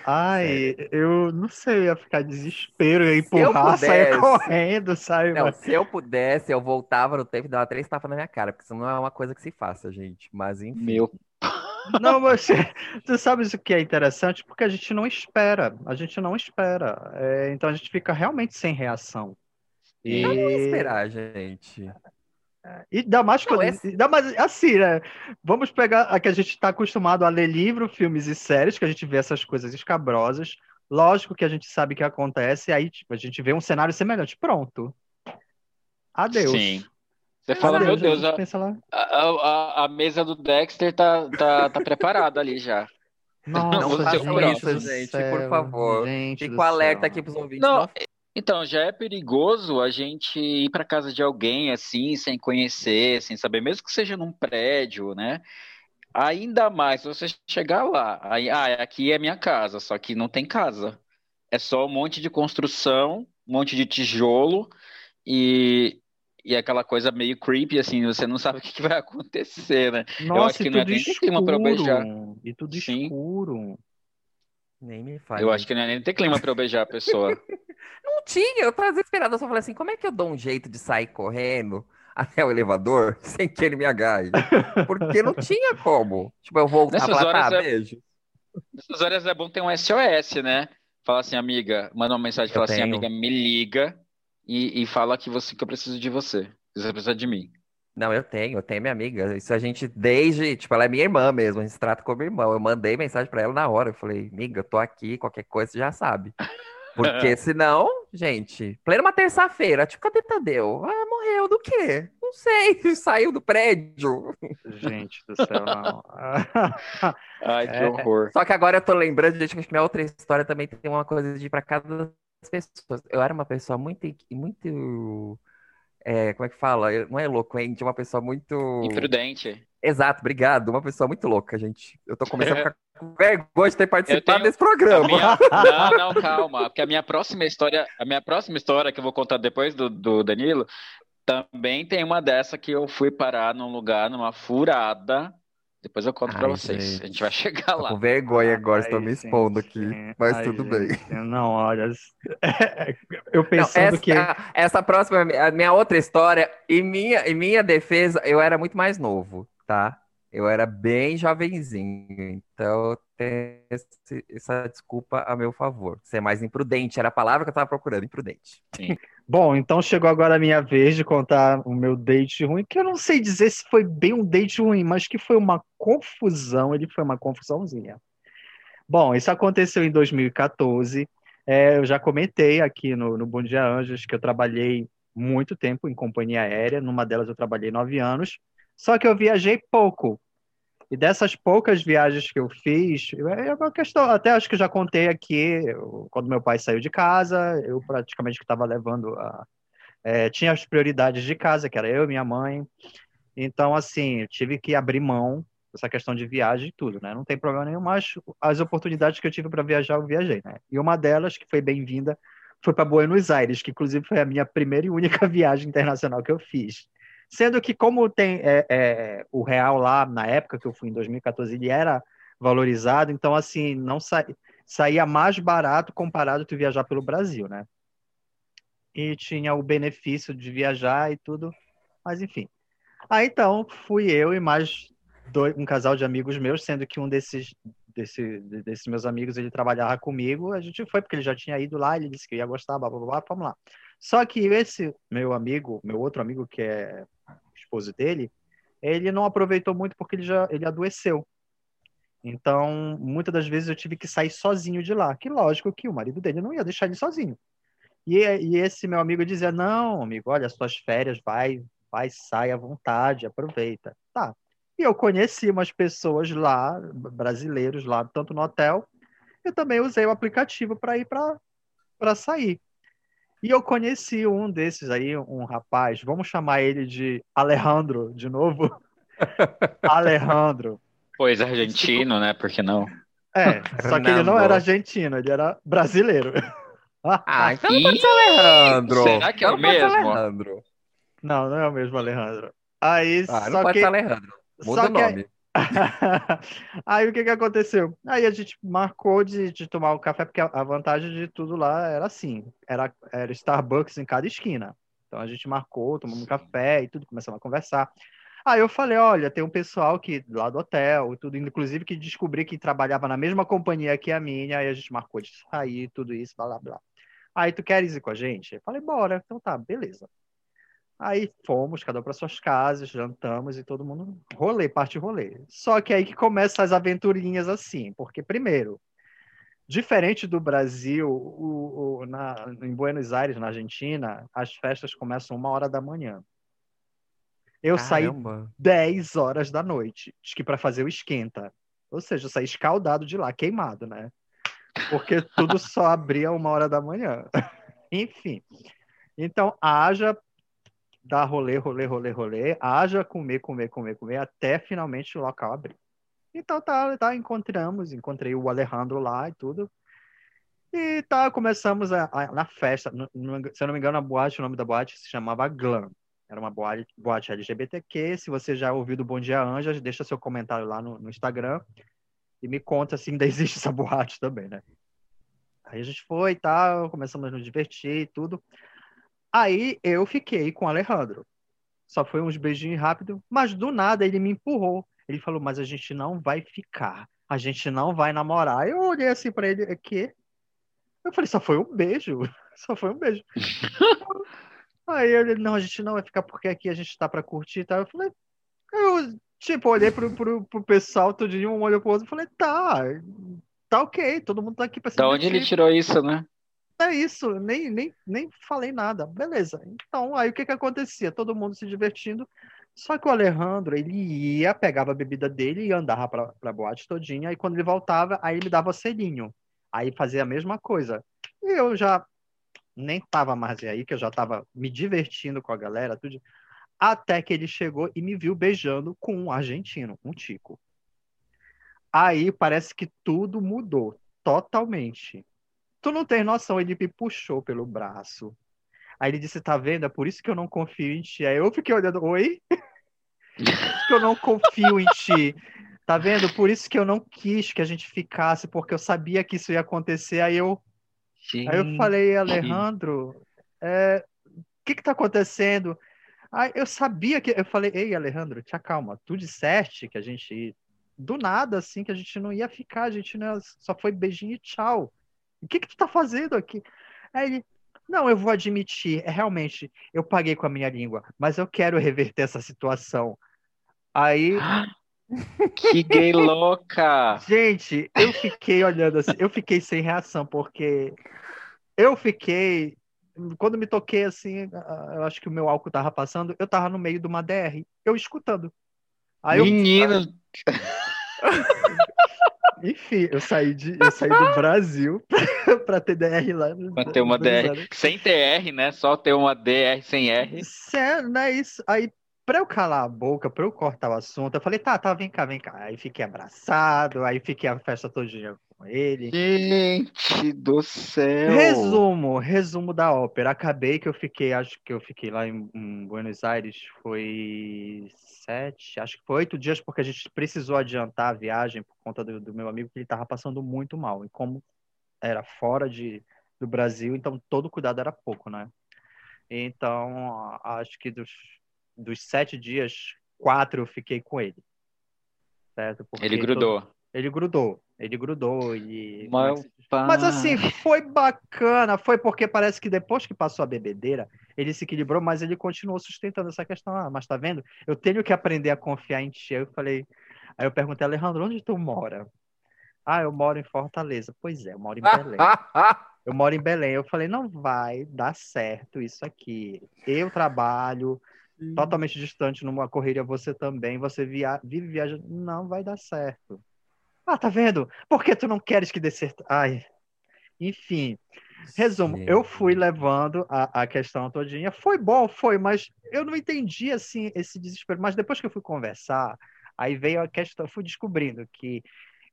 Ai, eu não sei, eu ia ficar desespero, ia empurrar, pudesse, sair correndo, sabe? Não, se eu pudesse, eu voltava no tempo e dava três tapas na minha cara, porque isso não é uma coisa que se faça, gente. Mas enfim. Meu. Não, mas tu sabes o que é interessante? Porque a gente não espera, a gente não espera. É, então a gente fica realmente sem reação. E... Não esperar, gente. E dá mais, não, esse... dá mais assim, né? Vamos pegar a que a gente está acostumado a ler livro, filmes e séries, que a gente vê essas coisas escabrosas. Lógico que a gente sabe que acontece, aí tipo, a gente vê um cenário semelhante. Pronto. Adeus. Sim. Você fala, meu Deus, a, a, a, a, mesa do Dexter tá, tá, tá preparada ali já. Nossa, não façam isso, gente, por favor. Gente Fico alerta aqui pros ouvintes. Não, não então, já é perigoso a gente ir para casa de alguém assim, sem conhecer, sem saber, mesmo que seja num prédio, né? Ainda mais se você chegar lá, aí, ah, aqui é minha casa, só que não tem casa. É só um monte de construção, um monte de tijolo e, e aquela coisa meio creepy, assim, você não sabe o que, que vai acontecer, né? Nossa, Eu acho que não é nem escuro, clima para beijar. E tudo Sim. escuro. Nem me faz. Eu acho que não é nem ter clima para eu beijar a pessoa. Não tinha, eu tava desesperado. Eu só falei assim: como é que eu dou um jeito de sair correndo até o elevador sem que ele me agarre? Porque não tinha como. Tipo, eu vou Nessas falar, horas tá, é... beijo. Nessas horas é bom ter um SOS, né? Fala assim, amiga, manda uma mensagem, fala assim, amiga, me liga e, e fala que, você, que eu preciso de você. Você precisa de mim. Não, eu tenho, eu tenho minha amiga. Isso a gente, desde, tipo, ela é minha irmã mesmo, a gente se trata como irmão. Eu mandei mensagem para ela na hora, eu falei, amiga, eu tô aqui, qualquer coisa você já sabe. Porque senão, gente, plena uma terça-feira, tipo, cadê Tadeu? Ah, morreu do quê? Não sei, saiu do prédio. Gente do céu, não. Ai, que é, horror. Só que agora eu tô lembrando, gente, que minha outra história também tem uma coisa de ir pra cada pessoas. Eu era uma pessoa muito, muito é, como é que fala? Não é eloquente, é uma pessoa muito. Imprudente. Exato, obrigado. Uma pessoa muito louca, gente. Eu tô começando a ficar com vergonha de ter participado tenho... desse programa. Minha... Não, não, calma. Porque a minha próxima história, a minha próxima história que eu vou contar depois do, do Danilo, também tem uma dessa que eu fui parar num lugar, numa furada, depois eu conto Ai, pra vocês. Gente. A gente vai chegar lá. Tô com vergonha agora, estou me expondo aqui. Mas Ai, tudo bem. Não, olha. eu pensando não, essa, que. Essa próxima, a minha outra história, em minha, em minha defesa, eu era muito mais novo, tá? Eu era bem jovenzinho, então tem essa desculpa a meu favor. Ser mais imprudente, era a palavra que eu estava procurando, imprudente. Bom, então chegou agora a minha vez de contar o meu date ruim, que eu não sei dizer se foi bem um date ruim, mas que foi uma confusão, ele foi uma confusãozinha. Bom, isso aconteceu em 2014. É, eu já comentei aqui no, no Bom Dia Anjos que eu trabalhei muito tempo em companhia aérea, numa delas eu trabalhei nove anos, só que eu viajei pouco. E dessas poucas viagens que eu fiz, é uma questão, até acho que eu já contei aqui, quando meu pai saiu de casa, eu praticamente estava levando a. É, tinha as prioridades de casa, que era eu e minha mãe. Então, assim, eu tive que abrir mão dessa questão de viagem e tudo, né? Não tem problema nenhum, mas as oportunidades que eu tive para viajar, eu viajei, né? E uma delas, que foi bem-vinda, foi para Buenos Aires, que inclusive foi a minha primeira e única viagem internacional que eu fiz. Sendo que, como tem é, é, o real lá, na época que eu fui, em 2014, ele era valorizado, então, assim, não sa saía mais barato comparado com viajar pelo Brasil, né? E tinha o benefício de viajar e tudo, mas enfim. Aí, então, fui eu e mais dois, um casal de amigos meus, sendo que um desses, desse, desses meus amigos, ele trabalhava comigo, a gente foi porque ele já tinha ido lá, ele disse que ia gostar, blá, blá, blá, vamos lá. Só que esse meu amigo, meu outro amigo que é esposo dele, ele não aproveitou muito porque ele já ele adoeceu. Então, muitas das vezes eu tive que sair sozinho de lá. Que lógico que o marido dele não ia deixar ele sozinho. E, e esse meu amigo dizia: Não, amigo, olha, as suas férias, vai, vai, sai à vontade, aproveita. Tá. E eu conheci umas pessoas lá, brasileiros lá, tanto no hotel, eu também usei o aplicativo para ir para sair. E eu conheci um desses aí, um rapaz, vamos chamar ele de Alejandro, de novo. Alejandro. Pois argentino, né? Por que não? É, só que ele não era argentino, ele era brasileiro. Ah, então não pode ser Alejandro. Será que é o mesmo? Alejandro. Não, não é o mesmo Alejandro. Aí, ah, só não pode que... ser Alejandro. Muda só o nome. aí o que que aconteceu? Aí a gente marcou de, de tomar o um café, porque a, a, vantagem de tudo lá era assim, era, era Starbucks em cada esquina. Então a gente marcou, tomamos um café e tudo, começamos a conversar. Aí eu falei, olha, tem um pessoal que lá do hotel, tudo, inclusive que descobri que trabalhava na mesma companhia que a minha, aí a gente marcou de sair, tudo isso, blá blá blá. Aí tu queres ir com a gente? Eu falei, bora. Então tá, beleza. Aí fomos, cada um para suas casas, jantamos e todo mundo rolê, parte rolê. Só que aí que começam as aventurinhas assim, porque primeiro, diferente do Brasil, o, o, na, em Buenos Aires, na Argentina, as festas começam uma hora da manhã. Eu Caramba. saí 10 horas da noite, acho que para fazer o esquenta. Ou seja, eu saí escaldado de lá, queimado, né? Porque tudo só abria uma hora da manhã. Enfim. Então, haja dar rolê, rolê, rolê, rolê, haja comer, comer, comer, comer, até finalmente o local abrir. Então tá, tá, encontramos, encontrei o Alejandro lá e tudo. E tá, começamos a, a, na festa, no, no, se eu não me engano, a boate, o nome da boate se chamava Glam. Era uma boate, boate LGBTQ. Se você já ouviu do Bom Dia Anjas, deixa seu comentário lá no, no Instagram e me conta se ainda existe essa boate também, né? Aí a gente foi e tal, começamos a nos divertir e tudo. Aí eu fiquei com o Alejandro. Só foi uns beijinhos rápidos, mas do nada ele me empurrou. Ele falou: Mas a gente não vai ficar, a gente não vai namorar. Eu olhei assim para ele: É que? Eu falei: Só foi um beijo, só foi um beijo. Aí ele: Não, a gente não vai ficar porque aqui a gente tá para curtir tal. Eu falei: Eu, tipo, olhei pro, pro, pro pessoal, todo dia um olhou pro outro e falei: Tá, tá ok, todo mundo tá aqui pra se Da onde ele tirou isso, né? É isso, nem, nem, nem falei nada. Beleza. Então, aí o que que acontecia? Todo mundo se divertindo. Só que o Alejandro, ele ia, pegava a bebida dele e andava pra, pra boate todinha. E quando ele voltava, aí ele dava selinho. Aí fazia a mesma coisa. E eu já nem tava mais aí, que eu já tava me divertindo com a galera, tudo. Até que ele chegou e me viu beijando com um argentino, um tico. Aí parece que tudo mudou totalmente. Tu não tem noção, ele me puxou pelo braço. Aí ele disse, tá vendo? É por isso que eu não confio em ti. Aí eu fiquei olhando, oi? que eu não confio em ti. Tá vendo? Por isso que eu não quis que a gente ficasse, porque eu sabia que isso ia acontecer. Aí eu, aí eu falei, Alejandro, é, o que que tá acontecendo? Aí eu sabia que. Eu falei, ei, Alejandro, te acalma. Tu disseste que a gente. Do nada, assim, que a gente não ia ficar, a gente não ia... só foi beijinho e tchau. O que que tu tá fazendo aqui? Aí ele, não, eu vou admitir, é realmente, eu paguei com a minha língua, mas eu quero reverter essa situação. Aí. Que gay louca! Gente, eu fiquei olhando assim, eu fiquei sem reação, porque eu fiquei. Quando me toquei assim, eu acho que o meu álcool tava passando, eu tava no meio de uma DR, eu escutando. Aí Menino! Eu... Enfim, eu saí, de, eu saí do Brasil para ter DR lá. Para ter uma DR sem TR, né? Só ter uma DR sem R. Sério, não é isso. Aí Pra eu calar a boca, pra eu cortar o assunto, eu falei, tá, tá, vem cá, vem cá. Aí fiquei abraçado, aí fiquei a festa todinha com ele. Gente do céu! Resumo, resumo da ópera. Acabei que eu fiquei, acho que eu fiquei lá em, em Buenos Aires, foi sete, acho que foi oito dias, porque a gente precisou adiantar a viagem por conta do, do meu amigo, que ele tava passando muito mal. E como era fora de, do Brasil, então todo cuidado era pouco, né? Então, acho que dos dos sete dias, quatro eu fiquei com ele. Certo? Porque ele grudou. Todo... Ele grudou. Ele grudou e. Mas, Mas assim, foi bacana. Foi porque parece que depois que passou a bebedeira, ele se equilibrou, mas ele continuou sustentando essa questão. Ah, mas tá vendo? Eu tenho que aprender a confiar em ti. Eu falei. Aí eu perguntei, Alejandro, onde tu mora? Ah, eu moro em Fortaleza. Pois é, eu moro em Belém. eu moro em Belém. Eu falei, não vai dar certo isso aqui. Eu trabalho, totalmente distante numa correria, você também, você via... vive viajando, não vai dar certo. Ah, tá vendo? Por que tu não queres que dê certo? Ai, enfim. Resumo, Sim. eu fui levando a, a questão todinha. Foi bom, foi, mas eu não entendi, assim, esse desespero. Mas depois que eu fui conversar, aí veio a questão, fui descobrindo que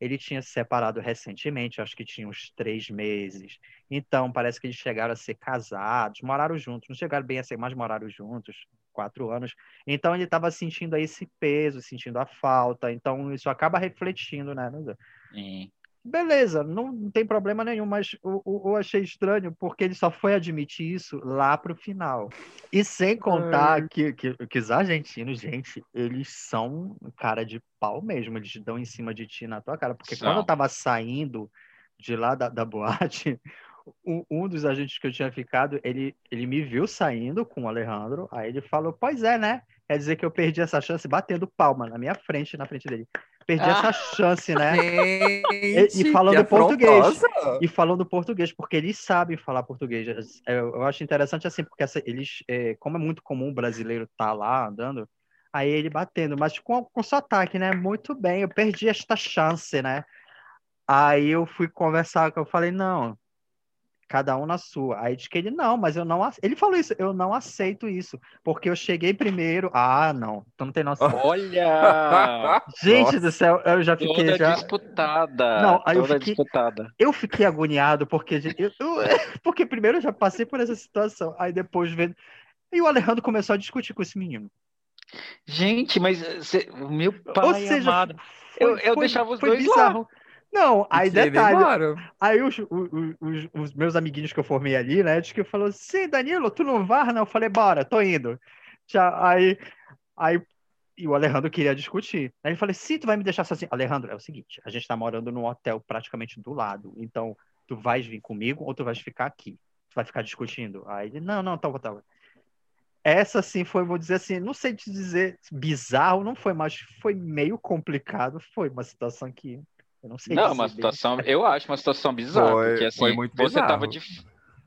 ele tinha se separado recentemente, acho que tinha uns três meses. Então, parece que eles chegaram a ser casados, moraram juntos. Não chegaram bem a ser, mas moraram juntos, quatro anos. Então, ele estava sentindo esse peso, sentindo a falta. Então, isso acaba refletindo, né? Sim beleza, não, não, tem problema nenhum, mas eu, eu, achei estranho porque ele só foi admitir isso lá pro final. E sem contar que, que, que, os argentinos, gente, eles são cara de pau mesmo, eles dão em cima de ti na tua cara. Porque quando eu tava saindo de lá da, da boate, um, um, dos agentes que eu tinha ficado, ele, ele me viu saindo com o Alejandro, aí ele falou, pois é, né? Quer dizer que eu perdi essa chance batendo palma na minha frente, na frente dele perdi ah. essa chance, né? Gente, e, falando português. E falando português, porque eles sabem falar português. Eu, eu acho interessante assim, porque essa, eles, é, como é muito comum o brasileiro estar tá lá andando, aí ele batendo, mas com, com sotaque, né? Muito bem, eu perdi esta chance, né? Aí eu fui conversar, eu falei, não, cada um na sua. Aí diz que ele, não, mas eu não. Ele falou isso, eu não aceito isso, porque eu cheguei primeiro. Ah, não, tu não tem noção. Olha! Gente Nossa. do céu, eu já fiquei. Toda já... disputada. Não, aí Toda eu fiquei, disputada. Eu fiquei agoniado, porque, eu, eu, porque primeiro eu já passei por essa situação, aí depois vendo. E o Alejandro começou a discutir com esse menino. Gente, mas cê, meu pai Ou seja, amado. Foi, eu, eu foi, deixava os dois bizarro. lá. Não, aí detalhe. Aí os, os, os, os, meus amiguinhos que eu formei ali, né, diz que falou, sim, Danilo, tu não vai, não? Eu falei, bora, tô indo. Já, aí, aí e o Alejandro queria discutir. Aí ele falou, sim, tu vai me deixar sozinho. Alejandro, é o seguinte, a gente tá morando num hotel praticamente do lado, então tu vais vir comigo ou tu vais ficar aqui? Tu vai ficar discutindo? Aí ele, não, não, tá, tá. Essa, sim, foi, vou dizer assim, não sei te dizer bizarro, não foi, mas foi meio complicado, foi uma situação que eu não sei. Não, uma situação, eu acho uma situação bizarra, foi, porque assim, foi muito você bizarro. tava de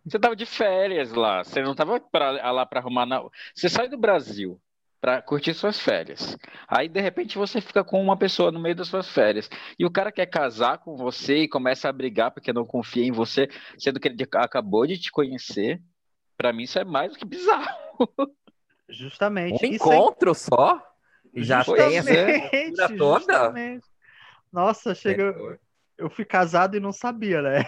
você tava de férias lá, você não tava pra, lá para arrumar na... Você sai do Brasil para curtir suas férias. Aí de repente você fica com uma pessoa no meio das suas férias e o cara quer casar com você e começa a brigar porque não confia em você, sendo que ele acabou de te conhecer. Para mim isso é mais do que bizarro. Justamente. Um encontro só? E já tem essa toda? Justamente. Nossa, chega. É, eu fui casado e não sabia, né?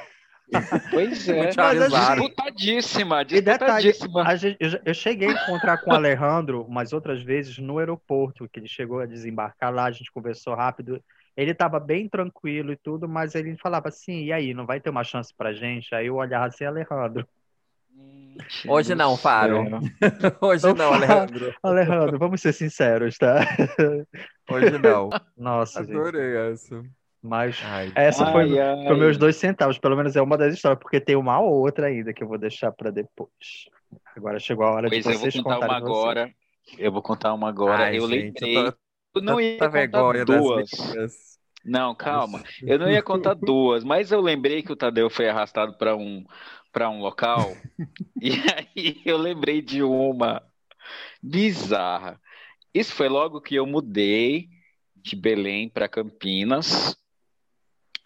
Pois é, mas disputadíssima, disputadíssima. Detalhe, gente, eu, eu, cheguei a encontrar com o Alejandro umas outras vezes no aeroporto, que ele chegou a desembarcar lá, a gente conversou rápido. Ele estava bem tranquilo e tudo, mas ele falava assim: e aí, não vai ter uma chance pra gente? Aí eu olhava assim, Alejandro. Hoje não, Faro. Hoje não, Alejandro. Alejandro, vamos ser sinceros, tá? Hoje não. Nossa, Adorei gente. essa. Mas ai. essa ai, foi, ai. foi meus dois centavos. Pelo menos é uma das histórias, porque tem uma outra ainda que eu vou deixar para depois. Agora chegou a hora pois de vocês eu vou contar uma agora. Eu vou contar uma agora. Ai, eu gente, lembrei. Eu, tô, eu não ia contar vergonha duas. Não, calma. Eu não ia contar duas, mas eu lembrei que o Tadeu foi arrastado para um para um local e aí eu lembrei de uma bizarra. Isso foi logo que eu mudei de Belém para Campinas.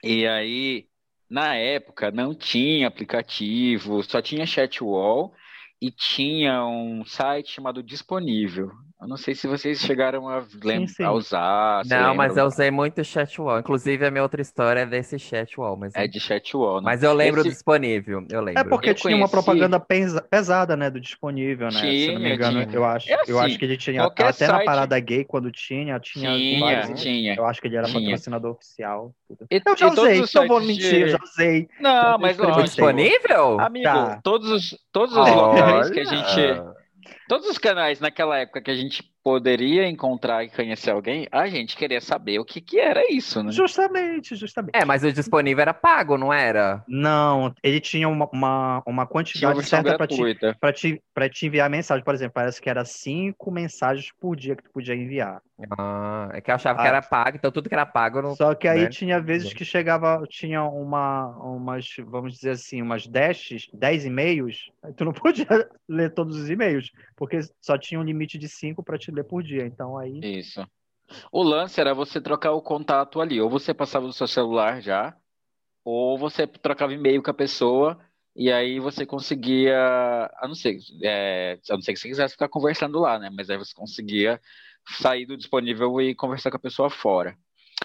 E aí, na época, não tinha aplicativo, só tinha chat wall e tinha um site chamado Disponível. Eu não sei se vocês chegaram a, sim, sim. a usar. Não, mas eu usei muito chatwall. Inclusive, a minha outra história é desse chatwall. Mas... É de chatwall, né? Mas eu lembro Esse... disponível, eu lembro. É porque eu tinha conheci... uma propaganda pesada, né, do disponível, né? Tinha, Se não me engano, tinha. eu acho, é eu assim, acho que ele tinha até na site... parada gay quando tinha, tinha, tinha, vários, né? tinha. Eu acho que ele era tinha. patrocinador oficial. Tudo. E, eu já usei, não vou de... mentir, eu já usei. Não, mas não, disponível? Amigo, tá. todos os todos os locais que a gente Todos os canais naquela época que a gente poderia encontrar e conhecer alguém, a gente queria saber o que, que era isso, né? Justamente, justamente. É, mas o disponível era pago, não era? Não, ele tinha uma, uma, uma quantidade certa para te, pra te, pra te enviar mensagem. Por exemplo, parece que era cinco mensagens por dia que tu podia enviar. Ah, é que eu achava ah, que era pago, então tudo que era pago não. Só que aí né? tinha vezes que chegava, tinha uma, umas, vamos dizer assim, umas 10, 10 e-mails, aí tu não podia ler todos os e-mails, porque só tinha um limite de cinco para te ler por dia. Então aí. Isso. O lance era você trocar o contato ali, ou você passava no seu celular já, ou você trocava e-mail com a pessoa. E aí você conseguia, a não ser, é, a não ser que você quisesse ficar conversando lá, né? Mas aí você conseguia sair do disponível e conversar com a pessoa fora.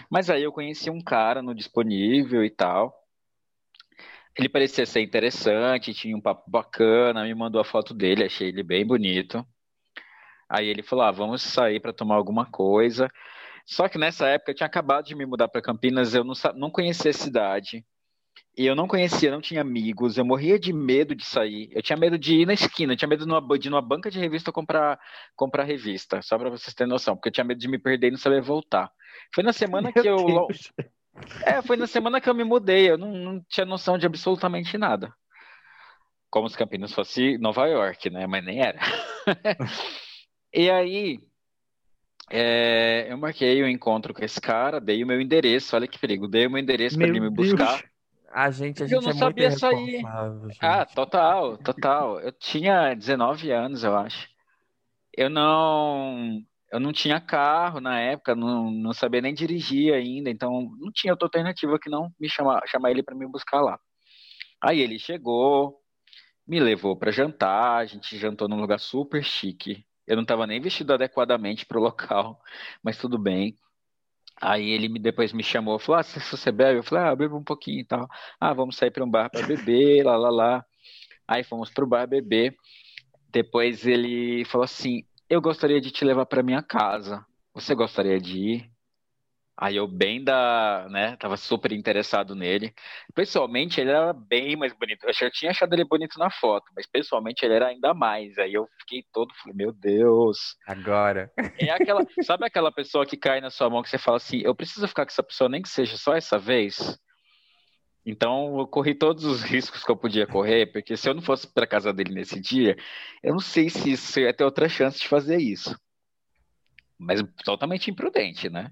Mas aí eu conheci um cara no disponível e tal. Ele parecia ser interessante, tinha um papo bacana, me mandou a foto dele, achei ele bem bonito. Aí ele falou: ah, vamos sair para tomar alguma coisa. Só que nessa época eu tinha acabado de me mudar para Campinas, eu não, não conhecia a cidade. E eu não conhecia, não tinha amigos, eu morria de medo de sair. Eu tinha medo de ir na esquina, eu tinha medo de, numa, de ir numa banca de revista comprar, comprar revista, só para vocês terem noção, porque eu tinha medo de me perder e não saber voltar. Foi na semana Meu que eu. Deus. É, foi na semana que eu me mudei, eu não, não tinha noção de absolutamente nada. Como se Campinas fosse Nova York, né? Mas nem era. e aí, é, eu marquei o um encontro com esse cara, dei o meu endereço, olha que perigo, dei o meu endereço para ele me buscar. Deus. A gente, a gente eu não é sabia muito sair. Ah, total, total. Eu tinha 19 anos, eu acho. Eu não, eu não tinha carro na época, não, não sabia nem dirigir ainda, então não tinha outra alternativa que não me chamar, chamar ele para me buscar lá. Aí ele chegou, me levou para jantar, a gente jantou num lugar super chique. Eu não estava nem vestido adequadamente para o local, mas tudo bem. Aí ele me, depois me chamou, falou: ah, se você bebe? Eu falei: ah, bebo um pouquinho e tal. Ah, vamos sair para um bar para beber, lá, lá, lá. Aí fomos para o bar beber. Depois ele falou assim: eu gostaria de te levar para minha casa. Você gostaria de ir? Aí eu bem da, né, tava super interessado nele. Pessoalmente ele era bem mais bonito. Eu já tinha achado ele bonito na foto, mas pessoalmente ele era ainda mais. Aí eu fiquei todo, falei, meu Deus. Agora. É aquela, sabe aquela pessoa que cai na sua mão que você fala assim, eu preciso ficar com essa pessoa nem que seja só essa vez? Então eu corri todos os riscos que eu podia correr, porque se eu não fosse para casa dele nesse dia, eu não sei se isso ia ter outra chance de fazer isso. Mas totalmente imprudente, né?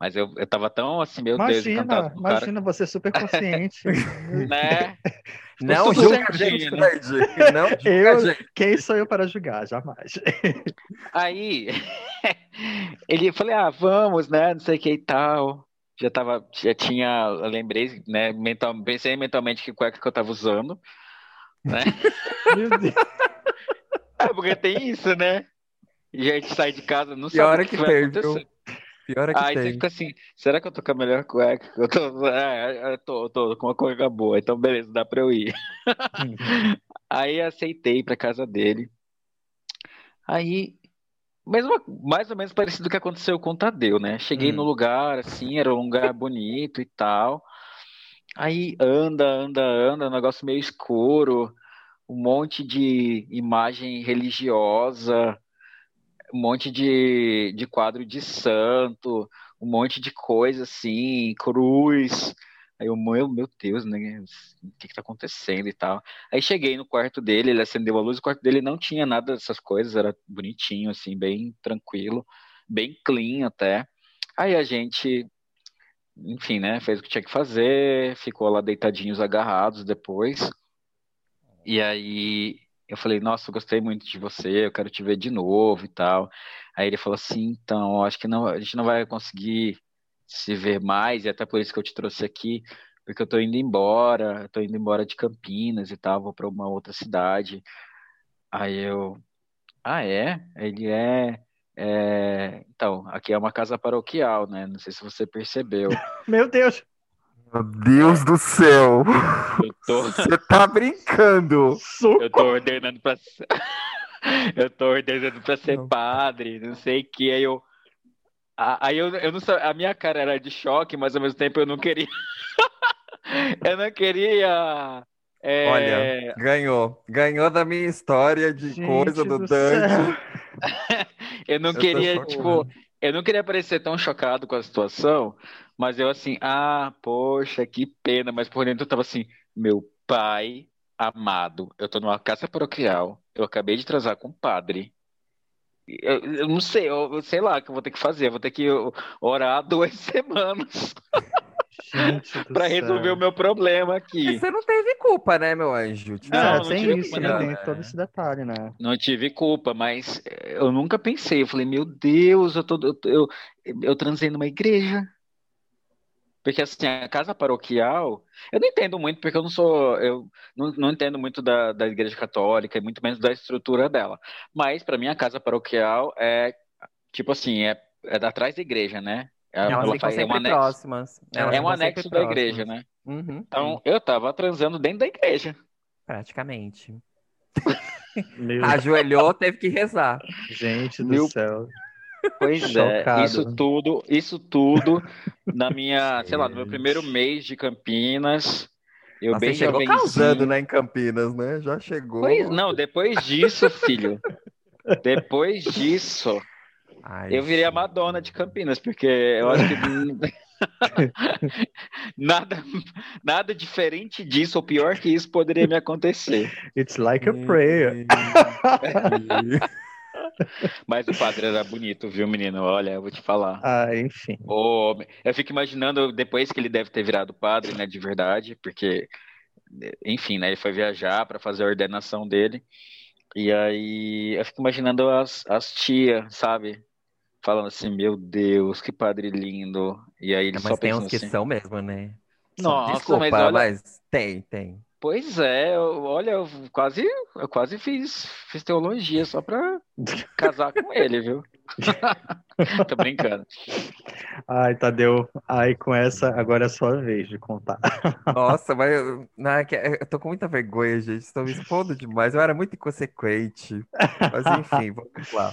Mas eu, eu tava tão assim, meu imagina, Deus, encantado com Imagina, você é super consciente. né? Não julga a gente, Fred. Não eu, gente. Quem sou eu para julgar? Jamais. Aí, ele falei, ah, vamos, né? Não sei o que e tal. Já tava, já tinha, lembrei, né? Mental, pensei mentalmente que cueca que eu tava usando, né? Meu Deus. É, porque tem isso, né? E a gente sai de casa, não e sabe o que, que vai tem, acontecer. Viu? Pior é que Aí tem. você fica assim, será que eu tô com a melhor cueca? Eu tô, é, eu tô, eu tô com uma cueca boa, então beleza, dá pra eu ir. Uhum. Aí aceitei pra casa dele. Aí, mesmo, mais ou menos parecido com o que aconteceu com o Tadeu, né? Cheguei hum. no lugar, assim, era um lugar bonito e tal. Aí anda, anda, anda, um negócio meio escuro. um monte de imagem religiosa, um monte de, de quadro de santo, um monte de coisa assim, cruz. Aí eu, meu, meu Deus, né? O que que tá acontecendo e tal. Aí cheguei no quarto dele, ele acendeu a luz, o quarto dele não tinha nada dessas coisas, era bonitinho, assim, bem tranquilo, bem clean até. Aí a gente, enfim, né, fez o que tinha que fazer, ficou lá deitadinhos, agarrados depois. E aí eu falei, nossa, eu gostei muito de você, eu quero te ver de novo e tal. Aí ele falou assim, então, acho que não, a gente não vai conseguir se ver mais, e até por isso que eu te trouxe aqui, porque eu tô indo embora, tô indo embora de Campinas e tal, vou para uma outra cidade. Aí eu, ah, é? Ele é, é, então, aqui é uma casa paroquial, né? Não sei se você percebeu. Meu Deus! Meu Deus do céu! Tô... Você tá brincando! Eu tô ordenando pra eu tô ordenando pra ser padre, não sei o que. Aí eu. Aí eu, eu não sabia, a minha cara era de choque, mas ao mesmo tempo eu não queria. eu não queria. É... Olha, ganhou. Ganhou da minha história de Gente coisa do, do Dante. eu não eu queria, tipo, eu não queria parecer tão chocado com a situação, mas eu assim, ah, poxa, que pena, mas por dentro eu tava assim, meu pai amado, eu tô numa casa paroquial, eu acabei de transar com um padre. Eu, eu não sei, eu, eu, sei lá o que eu vou ter que fazer, eu vou ter que orar duas semanas. para resolver o meu problema aqui. você não teve culpa, né, meu anjo? Tipo, não, não tem isso, né? Tem todo esse detalhe, né? Não tive culpa, mas eu nunca pensei. Eu falei, meu Deus, eu, tô, eu, eu, eu transei numa igreja. Porque assim, a casa paroquial, eu não entendo muito, porque eu não sou, eu não, não entendo muito da, da igreja católica e muito menos da estrutura dela. Mas para mim a casa paroquial é tipo assim, é, é atrás da igreja, né? Ela, elas ela faz, é um anexo, próximas. Elas é um anexo da igreja, né? Uhum, então eu tava transando dentro da igreja. Praticamente. Ajoelhou, teve que rezar. Gente do Meu... céu. Pois Chocado. é, isso tudo, isso tudo na minha, sei lá, no meu primeiro mês de Campinas. Eu Nossa, bem chegou causando, né, em Campinas, né? Já chegou. Pois não, depois disso, filho. depois disso, Ai, eu virei a Madonna de Campinas, porque eu acho que nada, nada diferente disso, ou pior que isso, poderia me acontecer. It's like a prayer. Mas o padre era bonito, viu, menino? Olha, eu vou te falar. Ah, enfim. Oh, eu fico imaginando depois que ele deve ter virado padre, né, de verdade, porque, enfim, né, ele foi viajar para fazer a ordenação dele. E aí eu fico imaginando as, as tias, sabe? Falando assim, meu Deus, que padre lindo. E aí ele Mas só tem uns que assim, são mesmo, né? Nossa, Desculpa, mas, olha... mas tem, tem. Pois é, eu, olha, eu quase, eu quase fiz, fiz teologia só pra casar com ele, viu? Tô brincando. Ai, Tadeu, ai, com essa, agora é a sua vez de contar. Nossa, mas eu, não, é eu tô com muita vergonha, gente. Estou me expondo demais. Eu era muito inconsequente. Mas enfim, vamos lá.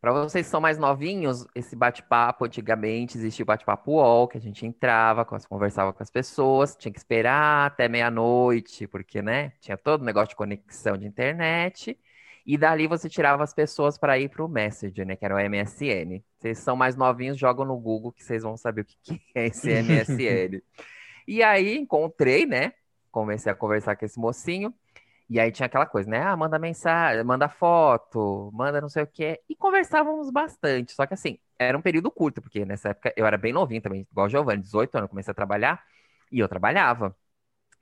Para vocês que são mais novinhos, esse bate-papo, antigamente existia o bate-papo UOL, que a gente entrava, conversava com as pessoas, tinha que esperar até meia-noite, porque, né, tinha todo o negócio de conexão de internet, e dali você tirava as pessoas para ir para o Messenger, né, que era o MSN. Vocês são mais novinhos, jogam no Google que vocês vão saber o que é esse MSN. e aí encontrei, né, comecei a conversar com esse mocinho, e aí tinha aquela coisa, né? Ah, manda mensagem, manda foto, manda não sei o quê. E conversávamos bastante. Só que assim, era um período curto, porque nessa época eu era bem novinho também, igual o Giovanni, 18 anos, comecei a trabalhar e eu trabalhava.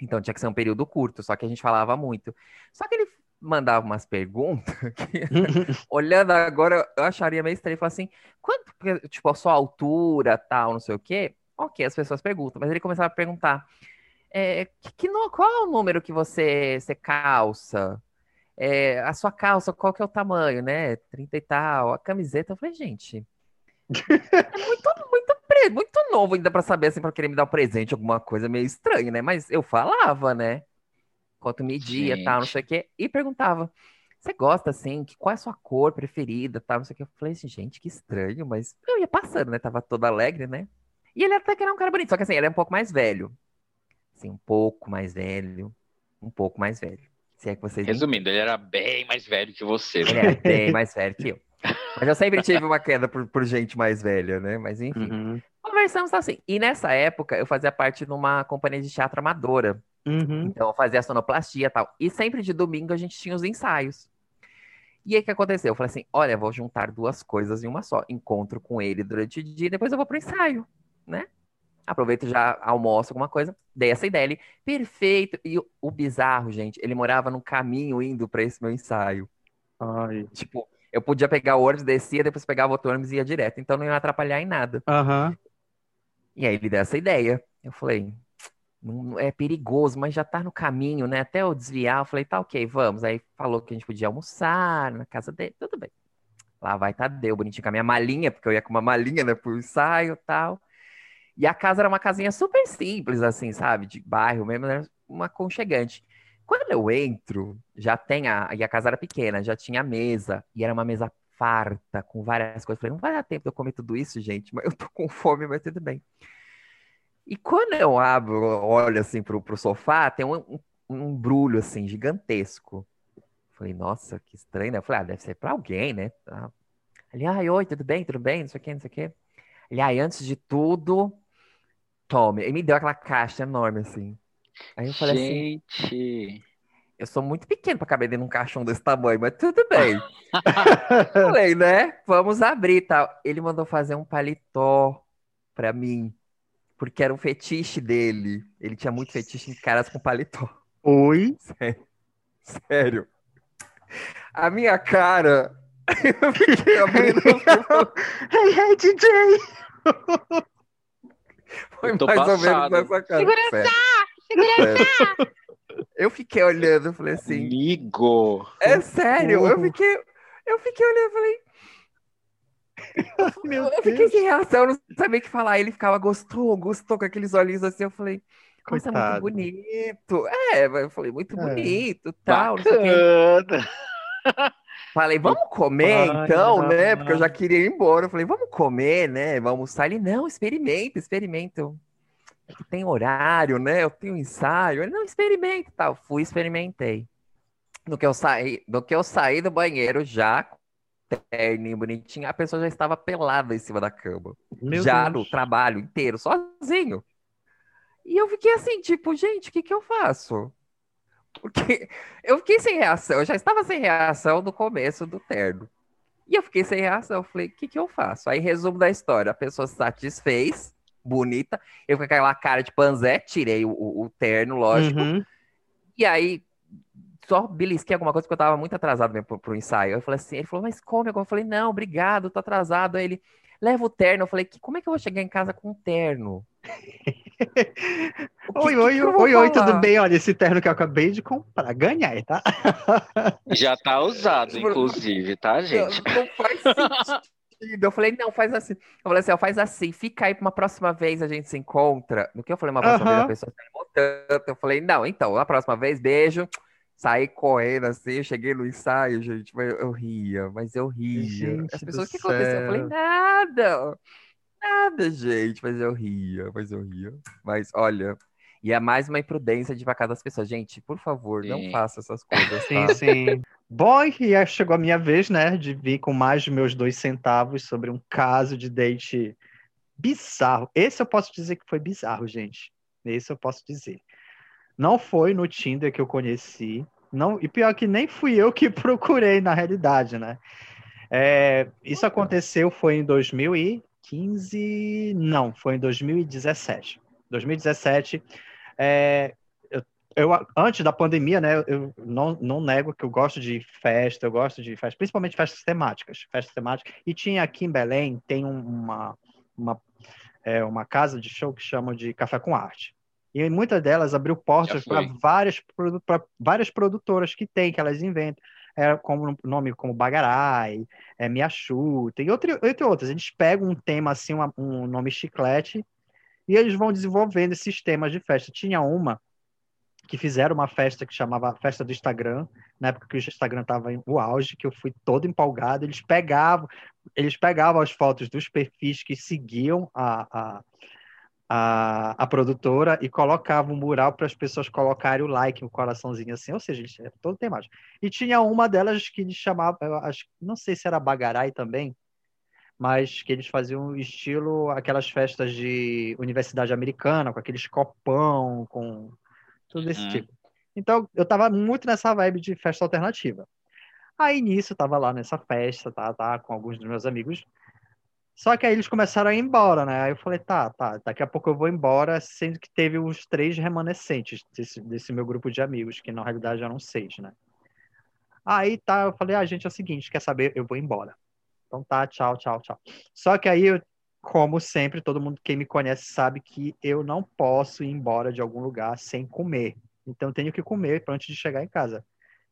Então tinha que ser um período curto, só que a gente falava muito. Só que ele mandava umas perguntas que, olhando agora, eu acharia meio estranho. Falou assim, quanto, tipo, a sua altura, tal, não sei o quê. Ok, as pessoas perguntam, mas ele começava a perguntar é, que, que, qual é o número que você, você calça? É, a sua calça, qual que é o tamanho, né? 30 e tal. A camiseta, eu falei, gente, é muito, muito, muito novo ainda para saber, assim, para querer me dar um presente, alguma coisa meio estranha, né? Mas eu falava, né? Quanto media, gente. tal, não sei o quê. E perguntava, você gosta, assim, que, qual é a sua cor preferida, tal, não sei o quê. Eu falei assim, gente, que estranho, mas eu ia passando, né? Tava todo alegre, né? E ele até que era um cara bonito, só que assim, ele é um pouco mais velho assim, um pouco mais velho, um pouco mais velho. Se é que vocês Resumindo, ele era bem mais velho que você. Né? Ele era bem mais velho que eu. Mas eu sempre tive uma queda por, por gente mais velha, né? Mas enfim. Uhum. Conversamos assim. E nessa época eu fazia parte de uma companhia de teatro amadora. Uhum. Então eu fazia sonoplastia e tal. E sempre de domingo a gente tinha os ensaios. E aí o que aconteceu? Eu falei assim: olha, vou juntar duas coisas em uma só. Encontro com ele durante o dia e depois eu vou pro ensaio, né? Aproveito já almoço alguma coisa. Dei essa ideia ali. Perfeito. E o, o bizarro, gente, ele morava no caminho indo para esse meu ensaio. Ai. Tipo, eu podia pegar o ônibus, descia, depois pegava outro ônibus e ia direto. Então não ia atrapalhar em nada. Uhum. E aí ele deu essa ideia. Eu falei, não, é perigoso, mas já tá no caminho, né? Até eu desviar, eu falei, tá ok, vamos. Aí falou que a gente podia almoçar na casa dele, tudo bem. Lá vai Tadeu, bonitinho com a minha malinha, porque eu ia com uma malinha, né, pro ensaio e tal. E a casa era uma casinha super simples, assim, sabe? De bairro mesmo, era uma aconchegante. Quando eu entro, já tem a. E a casa era pequena, já tinha a mesa, e era uma mesa farta, com várias coisas. Falei, não vai dar tempo de eu comer tudo isso, gente, mas eu tô com fome, mas tudo bem. E quando eu abro, olho assim pro, pro sofá, tem um, um, um brulho assim, gigantesco. Falei, nossa, que estranho, né? Eu falei, ah, deve ser pra alguém, né? Ali, ai, oi, tudo bem, tudo bem, não sei o que, não sei o que. Ele, ai, antes de tudo, tome. E me deu aquela caixa enorme, assim. Aí eu falei Gente. assim. Eu sou muito pequeno para caber dentro de um caixão desse tamanho, mas tudo bem. falei, né? Vamos abrir tal. Ele mandou fazer um paletó para mim porque era um fetiche dele. Ele tinha muito fetiche em caras com paletó. Oi? Sério. Sério. A minha cara. Eu fiquei abrindo. hey, hey, DJ! Foi mais passado. ou menos nessa cara. Segurança! Segurança! Eu fiquei olhando, falei assim. Amigo! É sério, eu fiquei. Eu fiquei olhando, falei. Meu eu fiquei sem reação, não sabia o que falar. Ele ficava, gostou, gostou com aqueles olhinhos assim. Eu falei, coisa muito bonito. É, eu falei, muito é. bonito, tal. Bacana. Falei, vamos comer Ai, então, não, né? Não. Porque eu já queria ir embora. Eu falei, vamos comer, né? Vamos almoçar. Ele, não, experimenta, experimenta. É que tem horário, né? Eu tenho ensaio. Ele, não, experimenta tal. Fui, experimentei. No que eu saí, no que eu saí do banheiro já terninho, bonitinho, a pessoa já estava pelada em cima da cama. Meu já Deus. no trabalho inteiro, sozinho. E eu fiquei assim, tipo, gente, o que que eu faço? Porque eu fiquei sem reação, eu já estava sem reação no começo do terno. E eu fiquei sem reação, eu falei, o que que eu faço? Aí, resumo da história, a pessoa se satisfez, bonita, eu com aquela cara de panzé, tirei o, o, o terno, lógico, uhum. e aí só belisquei alguma coisa porque eu tava muito atrasado mesmo pro, pro ensaio. Eu falei assim, ele falou, mas come? Eu falei, não, obrigado, tô atrasado. Aí ele, leva o terno. Eu falei, que, como é que eu vou chegar em casa com um terno? oi, oi, oi, oi, tudo bem? Olha, esse terno que eu acabei de comprar, ganhar, tá? Já tá usado, inclusive, tá, gente? Não, não faz sentido. Eu falei, não, faz assim. Eu falei assim, ó, faz assim, fica aí pra uma próxima vez a gente se encontra. No que eu falei uma próxima vez, a pessoa tá Eu falei, não, então, na próxima vez, beijo saí correndo assim, eu cheguei no ensaio, gente, mas eu ria, mas eu ria. Gente As pessoas, o que aconteceu? Eu falei, nada, nada, gente, mas eu ria, mas eu ria. Mas olha, e é mais uma imprudência de vacar das pessoas. Gente, por favor, sim. não faça essas coisas. Sim, tá? sim. Bom, e chegou a minha vez, né, de vir com mais de meus dois centavos sobre um caso de date bizarro. Esse eu posso dizer que foi bizarro, gente. Esse eu posso dizer. Não foi no Tinder que eu conheci. Não, e pior que nem fui eu que procurei, na realidade, né? É, isso aconteceu foi em 2015. Não, foi em 2017. 2017. É, eu, eu, antes da pandemia, né? Eu não, não nego que eu gosto de festa, eu gosto de festa, principalmente festas temáticas. Festas temáticas. E tinha aqui em Belém, tem uma, uma, é, uma casa de show que chamam de Café com Arte. E muitas delas abriu portas para várias, várias produtoras que tem, que elas inventam. É, como nome como Bagarai, é, Miachu, tem entre, entre outras. Eles pegam um tema assim, uma, um nome chiclete, e eles vão desenvolvendo esses temas de festa. Tinha uma que fizeram uma festa que chamava Festa do Instagram, na época que o Instagram estava o auge, que eu fui todo empolgado. Eles pegavam, eles pegavam as fotos dos perfis que seguiam a, a a, a produtora e colocava um mural para as pessoas colocarem o like, o um coraçãozinho assim, ou seja, é todo temático. E tinha uma delas que eles chamavam, acho, não sei se era Bagarai também, mas que eles faziam estilo aquelas festas de universidade americana, com aqueles copão, com tudo esse uhum. tipo. Então, eu tava muito nessa vibe de festa alternativa. Aí, nisso, eu tava lá nessa festa, tá, tá, com alguns dos meus amigos, só que aí eles começaram a ir embora, né? Aí eu falei, tá, tá, daqui a pouco eu vou embora, sendo que teve os três remanescentes desse, desse meu grupo de amigos, que na realidade eram seis, né? Aí tá, eu falei, ah, gente, é o seguinte, quer saber? Eu vou embora. Então tá, tchau, tchau, tchau. Só que aí, eu, como sempre, todo mundo quem me conhece sabe que eu não posso ir embora de algum lugar sem comer. Então eu tenho que comer antes de chegar em casa.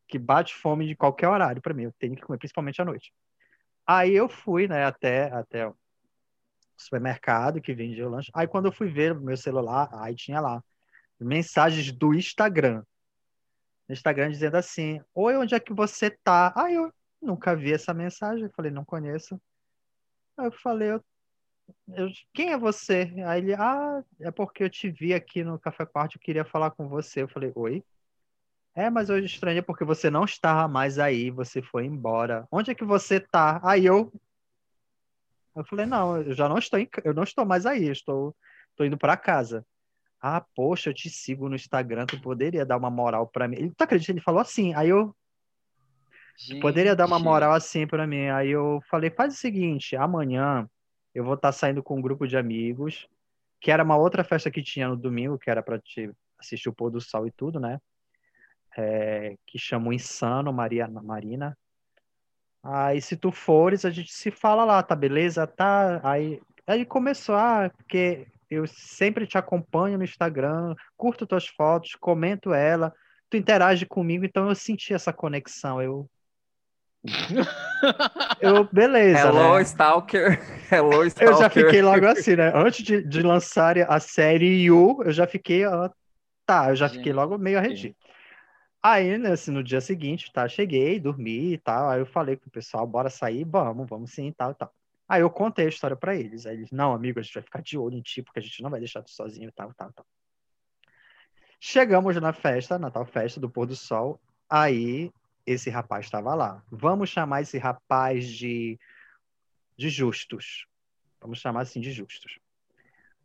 Que bate fome de qualquer horário para mim, eu tenho que comer, principalmente à noite. Aí eu fui, né, até, até o supermercado que vendia o lanche. Aí quando eu fui ver meu celular, aí tinha lá mensagens do Instagram. No Instagram dizendo assim: Oi, onde é que você tá? Aí eu nunca vi essa mensagem. Eu falei, não conheço. Aí eu falei, eu, eu, quem é você? Aí ele, ah, é porque eu te vi aqui no Café Quarto, eu queria falar com você. Eu falei, oi? É, mas eu estranhei porque você não estava mais aí, você foi embora. Onde é que você tá? Aí eu eu falei, não, eu já não estou em, eu não estou mais aí, estou estou indo para casa. Ah, poxa, eu te sigo no Instagram, tu poderia dar uma moral para mim. Ele, tu acredita? Ele falou assim. Aí eu Gente. poderia dar uma moral assim para mim. Aí eu falei, faz o seguinte, amanhã eu vou estar tá saindo com um grupo de amigos, que era uma outra festa que tinha no domingo, que era para te assistir o pôr do sol e tudo, né? É, que chama o Insano, Maria, Marina. Aí, se tu fores, a gente se fala lá, tá beleza? Tá. Aí, aí começou, ah, porque eu sempre te acompanho no Instagram, curto tuas fotos, comento ela, tu interage comigo, então eu senti essa conexão. Eu. eu, beleza. Hello, né? Stalker. Hello, Stalker. Eu já fiquei logo assim, né? Antes de, de lançar a série You, eu já fiquei. Ó, tá, eu já fiquei logo meio arredio. Aí, né, assim, no dia seguinte, tá, cheguei, dormi e tal. Aí eu falei com o pessoal, bora sair, vamos, vamos sim, tal, tal. Aí eu contei a história para eles. Aí eles, não, amigo, a gente vai ficar de olho em ti, porque a gente não vai deixar tu sozinho, tal, tal, tal. Chegamos na festa, na tal festa do pôr do sol. Aí esse rapaz estava lá. Vamos chamar esse rapaz de, de Justus. Vamos chamar assim de Justus.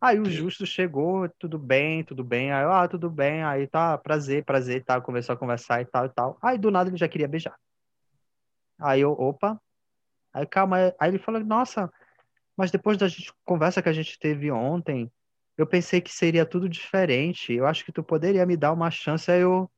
Aí o Justo chegou, tudo bem, tudo bem. Aí, ah, tudo bem. Aí tá, prazer, prazer e tal. Começou a conversar e tal e tal. Aí do nada ele já queria beijar. Aí eu, opa. Aí calma. Aí ele falou, nossa, mas depois da gente, conversa que a gente teve ontem, eu pensei que seria tudo diferente. Eu acho que tu poderia me dar uma chance. Aí eu,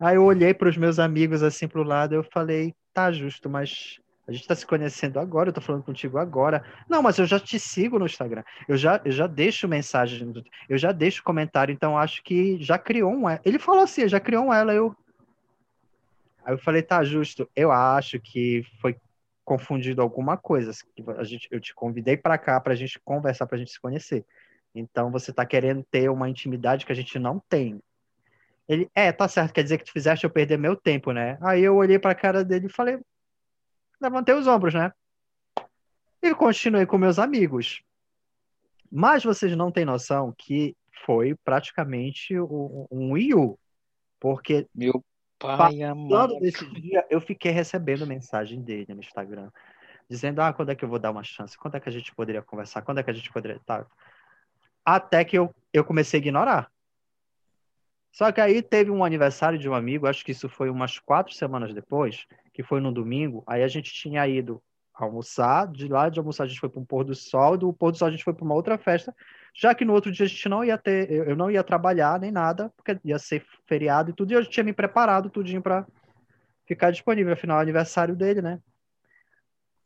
aí eu olhei para os meus amigos assim pro lado. Eu falei, tá justo, mas a gente está se conhecendo agora, eu estou falando contigo agora. Não, mas eu já te sigo no Instagram. Eu já, eu já deixo mensagem, eu já deixo comentário, então acho que já criou um Ele falou assim, já criou um ela, eu. Aí eu falei, tá justo. Eu acho que foi confundido alguma coisa. A gente, eu te convidei para cá para a gente conversar, para a gente se conhecer. Então você está querendo ter uma intimidade que a gente não tem. Ele, é, tá certo, quer dizer que tu fizeste eu perder meu tempo, né? Aí eu olhei para a cara dele e falei, levantei os ombros, né? E continuei com meus amigos. Mas vocês não têm noção que foi praticamente um Wii U. Porque meu pai amado desse dia, eu fiquei recebendo mensagem dele no Instagram. Dizendo, ah, quando é que eu vou dar uma chance? Quando é que a gente poderia conversar? Quando é que a gente poderia... Tá. Até que eu, eu comecei a ignorar. Só que aí teve um aniversário de um amigo, acho que isso foi umas quatro semanas depois, que foi no domingo. Aí a gente tinha ido almoçar, de lá de almoçar a gente foi para um pôr do sol, do pôr do sol a gente foi para uma outra festa, já que no outro dia a gente não ia ter, eu não ia trabalhar nem nada, porque ia ser feriado e tudo, e eu tinha me preparado tudinho para ficar disponível, afinal é aniversário dele, né?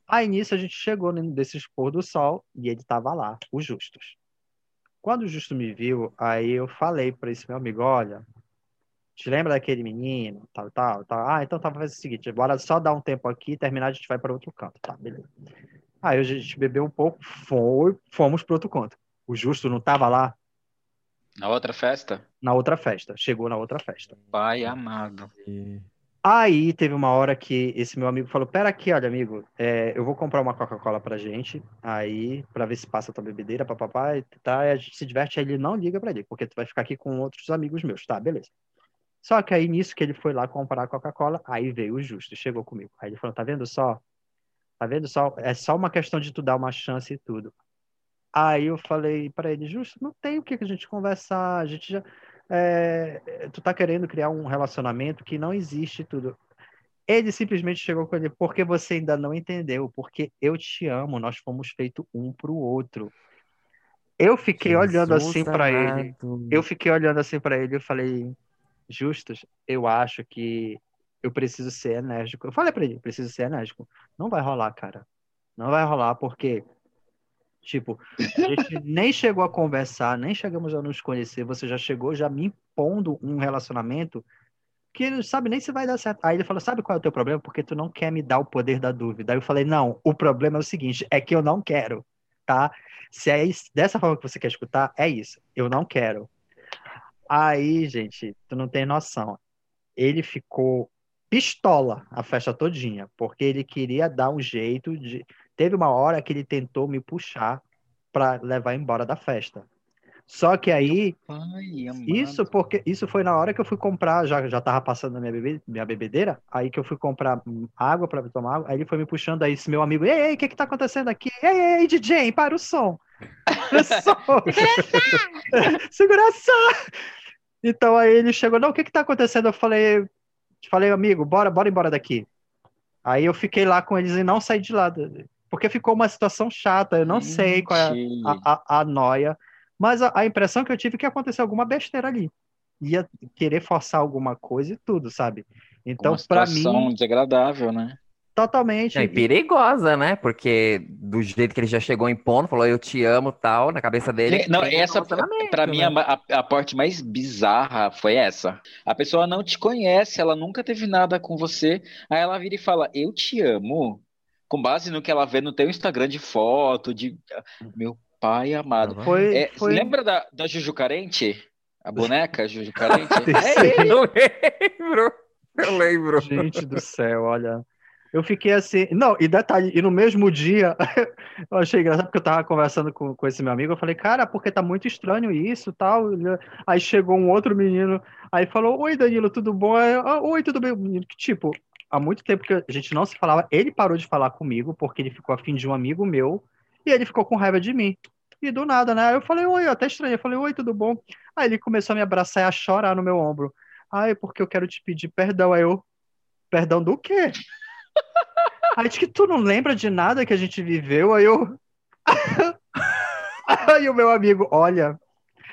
Aí nisso a gente chegou desses pôr do sol e ele estava lá, o Justus. Quando o Justo me viu, aí eu falei para esse meu amigo, olha, te lembra daquele menino, tal, tal, tal. Ah, então tá, faz o seguinte, bora só dar um tempo aqui, terminar, a gente vai para outro canto, tá, beleza. Aí a gente bebeu um pouco, foi, fomos para outro canto. O Justo não estava lá? Na outra festa? Na outra festa, chegou na outra festa. Pai amado. Aí teve uma hora que esse meu amigo falou: Pera aqui, olha, amigo, é, eu vou comprar uma Coca-Cola pra gente, aí, pra ver se passa a tua bebedeira, papapá, e tá, e a gente se diverte, aí ele não liga pra ele, porque tu vai ficar aqui com outros amigos meus, tá, beleza. Só que aí nisso que ele foi lá comprar a Coca-Cola, aí veio o justo, chegou comigo. Aí ele falou: Tá vendo só? Tá vendo só? É só uma questão de tu dar uma chance e tudo. Aí eu falei pra ele: Justo, não tem o que a gente conversar, a gente já é, tu tá querendo criar um relacionamento que não existe tudo. Ele simplesmente chegou com ele, porque você ainda não entendeu, porque eu te amo, nós fomos feitos um pro outro. Eu fiquei Jesus olhando assim para ele. Eu fiquei olhando assim para ele e falei, Justus, eu acho que eu preciso ser enérgico. Eu falei para ele, preciso ser enérgico. Não vai rolar, cara. Não vai rolar porque Tipo, a gente nem chegou a conversar, nem chegamos a nos conhecer, você já chegou já me impondo um relacionamento que não sabe nem se vai dar certo. Aí ele falou: Sabe qual é o teu problema? Porque tu não quer me dar o poder da dúvida. Aí eu falei: Não, o problema é o seguinte: é que eu não quero, tá? Se é isso, dessa forma que você quer escutar, é isso. Eu não quero. Aí, gente, tu não tem noção. Ele ficou pistola a festa todinha, porque ele queria dar um jeito de Teve uma hora que ele tentou me puxar para levar embora da festa. Só que aí, isso porque isso foi na hora que eu fui comprar, já já tava passando a minha, bebe, minha bebedeira, aí que eu fui comprar água para tomar água, aí ele foi me puxando aí esse meu amigo, ei, ei, o que que tá acontecendo aqui? Ei, ei, DJ, para o som. Para o som. Segurança! Então aí ele chegou, não, o que que tá acontecendo? Eu falei, falei, amigo, bora, bora embora daqui. Aí eu fiquei lá com eles e não saí de lá porque ficou uma situação chata. Eu não sei qual é a, a, a noia, mas a, a, impressão que eu tive é que aconteceu alguma besteira ali. Ia querer forçar alguma coisa e tudo, sabe? Então, para mim. situação desagradável, né? Totalmente. É, perigosa, né? Porque do jeito que ele já chegou impondo, falou eu te amo tal, na cabeça dele. Não, essa, para mim, né? a, a parte mais bizarra foi essa. A pessoa não te conhece, ela nunca teve nada com você, aí ela vira e fala, eu te amo com base no que ela vê no teu Instagram de foto, de meu pai amado. Foi, é, foi... Lembra da, da Juju Carente? A boneca Juju Carente? é, eu lembro. Eu lembro. Gente do céu, olha. Eu fiquei assim. Não, e detalhe, e no mesmo dia, eu achei engraçado porque eu tava conversando com, com esse meu amigo. Eu falei, cara, porque tá muito estranho isso tal. Aí chegou um outro menino, aí falou: Oi, Danilo, tudo bom? Ah, Oi, tudo bem? Menino, que tipo, há muito tempo que a gente não se falava. Ele parou de falar comigo porque ele ficou afim de um amigo meu e ele ficou com raiva de mim. E do nada, né? Eu falei, oi, até estranho. Eu falei, oi, tudo bom? Aí ele começou a me abraçar e a chorar no meu ombro. Ai, porque eu quero te pedir perdão. Aí eu, perdão do quê? Aí diz que tu não lembra de nada que a gente viveu. Aí eu. Aí o meu amigo, olha,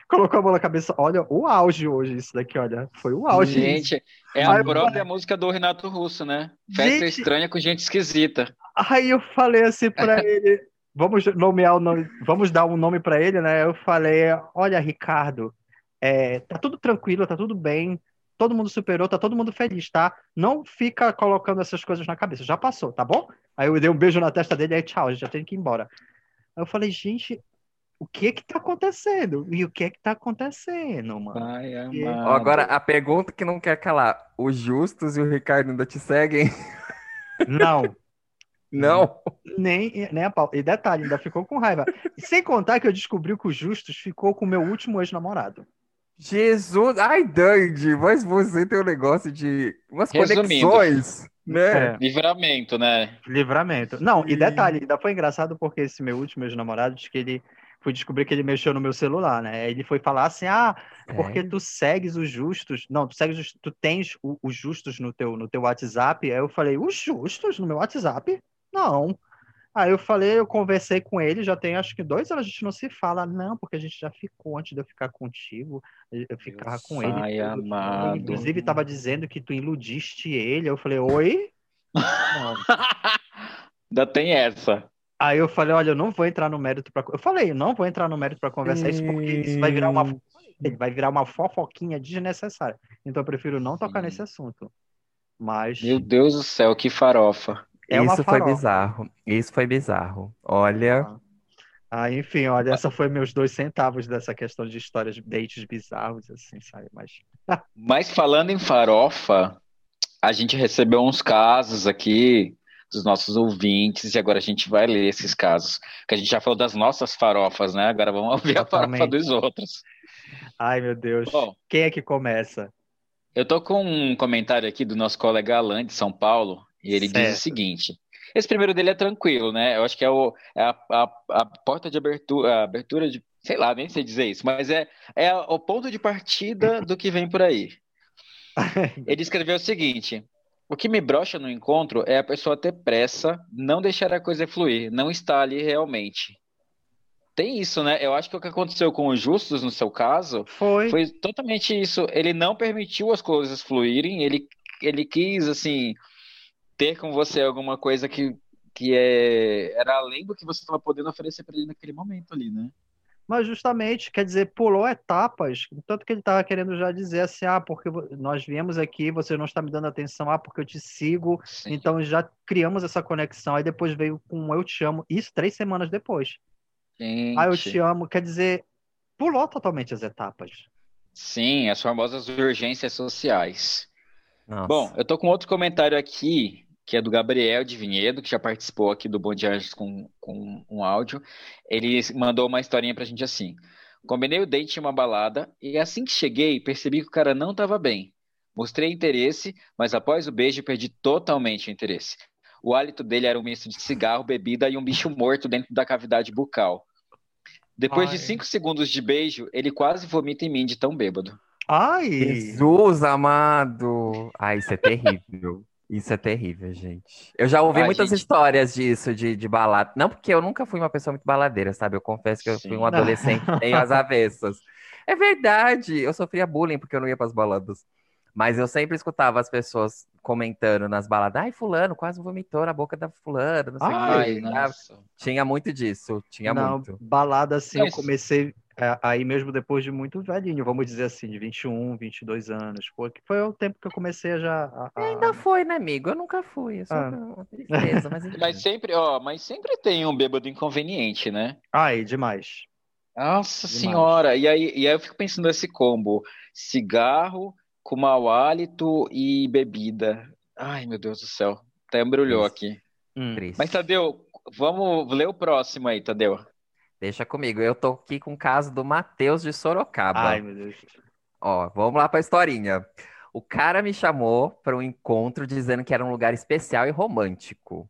colocou a mão na cabeça. Olha, o auge hoje, isso daqui, olha. Foi o auge. Gente, isso. é a aí, própria música do Renato Russo, né? Festa gente... estranha com gente esquisita. Aí eu falei assim pra ele. Vamos nomear o nome, vamos dar um nome para ele, né? Eu falei, olha, Ricardo, é, tá tudo tranquilo, tá tudo bem, todo mundo superou, tá todo mundo feliz, tá? Não fica colocando essas coisas na cabeça, já passou, tá bom? Aí eu dei um beijo na testa dele, aí tchau, a gente já tem que ir embora. Aí eu falei, gente, o que que tá acontecendo? E o que que tá acontecendo, mano? Ai, Agora, a pergunta que não quer calar: os Justus e o Ricardo ainda te seguem? Não. Não? Nem, nem a pau. E detalhe, ainda ficou com raiva. Sem contar que eu descobri que o Justus ficou com o meu último ex-namorado. Jesus! Ai, Dandy, mas você tem um negócio de umas Resumindo. conexões. Né? É. Livramento, né? Livramento. Não, e detalhe, ainda foi engraçado porque esse meu último ex-namorado disse que ele fui descobrir que ele mexeu no meu celular, né? Ele foi falar assim: ah, porque tu segues os justos. Não, tu segues, tu tens os justos no teu, no teu WhatsApp. Aí eu falei: os justos no meu WhatsApp? Não. Aí eu falei, eu conversei com ele, já tem acho que dois anos a gente não se fala, não, porque a gente já ficou antes de eu ficar contigo, eu ficava com ele. Ai, amado. Inclusive, estava dizendo que tu iludiste ele. Eu falei, oi? Ainda tem essa. Aí eu falei, olha, eu não vou entrar no mérito para Eu falei, eu não vou entrar no mérito para conversar isso porque isso vai virar uma vai virar uma fofoquinha desnecessária. Então eu prefiro não tocar nesse assunto. Mas Meu Deus do céu, que farofa. É isso foi bizarro. Isso foi bizarro. Olha, ah. ah, enfim, olha, essa foi meus dois centavos dessa questão de histórias de dates bizarros, assim, sabe? Mas. Mas falando em farofa, a gente recebeu uns casos aqui dos nossos ouvintes e agora a gente vai ler esses casos. Que a gente já falou das nossas farofas, né? Agora vamos ouvir Totalmente. a farofa dos outros. Ai, meu Deus. Bom, Quem é que começa? Eu tô com um comentário aqui do nosso colega Alan de São Paulo e ele certo. diz o seguinte: esse primeiro dele é tranquilo, né? Eu acho que é, o, é a, a, a, porta de abertura, abertura de, sei lá, nem sei dizer isso, mas é, é o ponto de partida do que vem por aí. Ele escreveu o seguinte: o que me brocha no encontro é a pessoa ter pressa, não deixar a coisa fluir, não estar ali realmente. Tem isso, né? Eu acho que o que aconteceu com o Justus, no seu caso, foi, foi totalmente isso. Ele não permitiu as coisas fluírem, ele, ele quis, assim, ter com você alguma coisa que, que é, era além do que você estava podendo oferecer para ele naquele momento ali, né? Mas justamente, quer dizer, pulou etapas, tanto que ele estava querendo já dizer assim, ah, porque nós viemos aqui, você não está me dando atenção, ah, porque eu te sigo, Sim. então já criamos essa conexão, aí depois veio com eu te amo, isso três semanas depois. Gente. Ah, eu te amo, quer dizer, pulou totalmente as etapas. Sim, as famosas urgências sociais. Nossa. Bom, eu tô com outro comentário aqui que é do Gabriel de Vinhedo, que já participou aqui do Bom de Anjos com, com um áudio. Ele mandou uma historinha pra gente assim. Combinei o date em uma balada e assim que cheguei, percebi que o cara não estava bem. Mostrei interesse, mas após o beijo perdi totalmente o interesse. O hálito dele era um misto de cigarro, bebida e um bicho morto dentro da cavidade bucal. Depois Ai. de cinco segundos de beijo, ele quase vomita em mim de tão bêbado. Ai! Jesus amado! Ai, isso é terrível. Isso é terrível, gente. Eu já ouvi muitas gente... histórias disso, de, de balada. Não porque eu nunca fui uma pessoa muito baladeira, sabe? Eu confesso que eu Sim. fui um adolescente em as avessas. É verdade, eu sofria bullying porque eu não ia para as baladas. Mas eu sempre escutava as pessoas comentando nas baladas, ai, fulano quase vomitou na boca da fulana, não sei o que. Tinha muito disso, tinha não, muito. Balada, assim, eu comecei é, aí mesmo depois de muito velhinho, vamos dizer assim, de 21, 22 anos, porque foi o tempo que eu comecei já a, a... Ainda foi, né, amigo? Eu nunca fui, eu sou ah. uma tristeza, mas... mas sempre, ó, mas sempre tem um bêbado inconveniente, né? Ai, demais. Nossa demais. senhora, e aí, e aí eu fico pensando nesse combo, cigarro com mau hálito e bebida. Ai, meu Deus do céu, até embrulhou aqui. Hum. Mas, Tadeu, vamos ler o próximo aí, Tadeu. Deixa comigo. Eu tô aqui com o caso do Matheus de Sorocaba. Ai, meu Deus. Ó, vamos lá pra historinha. O cara me chamou para um encontro dizendo que era um lugar especial e romântico.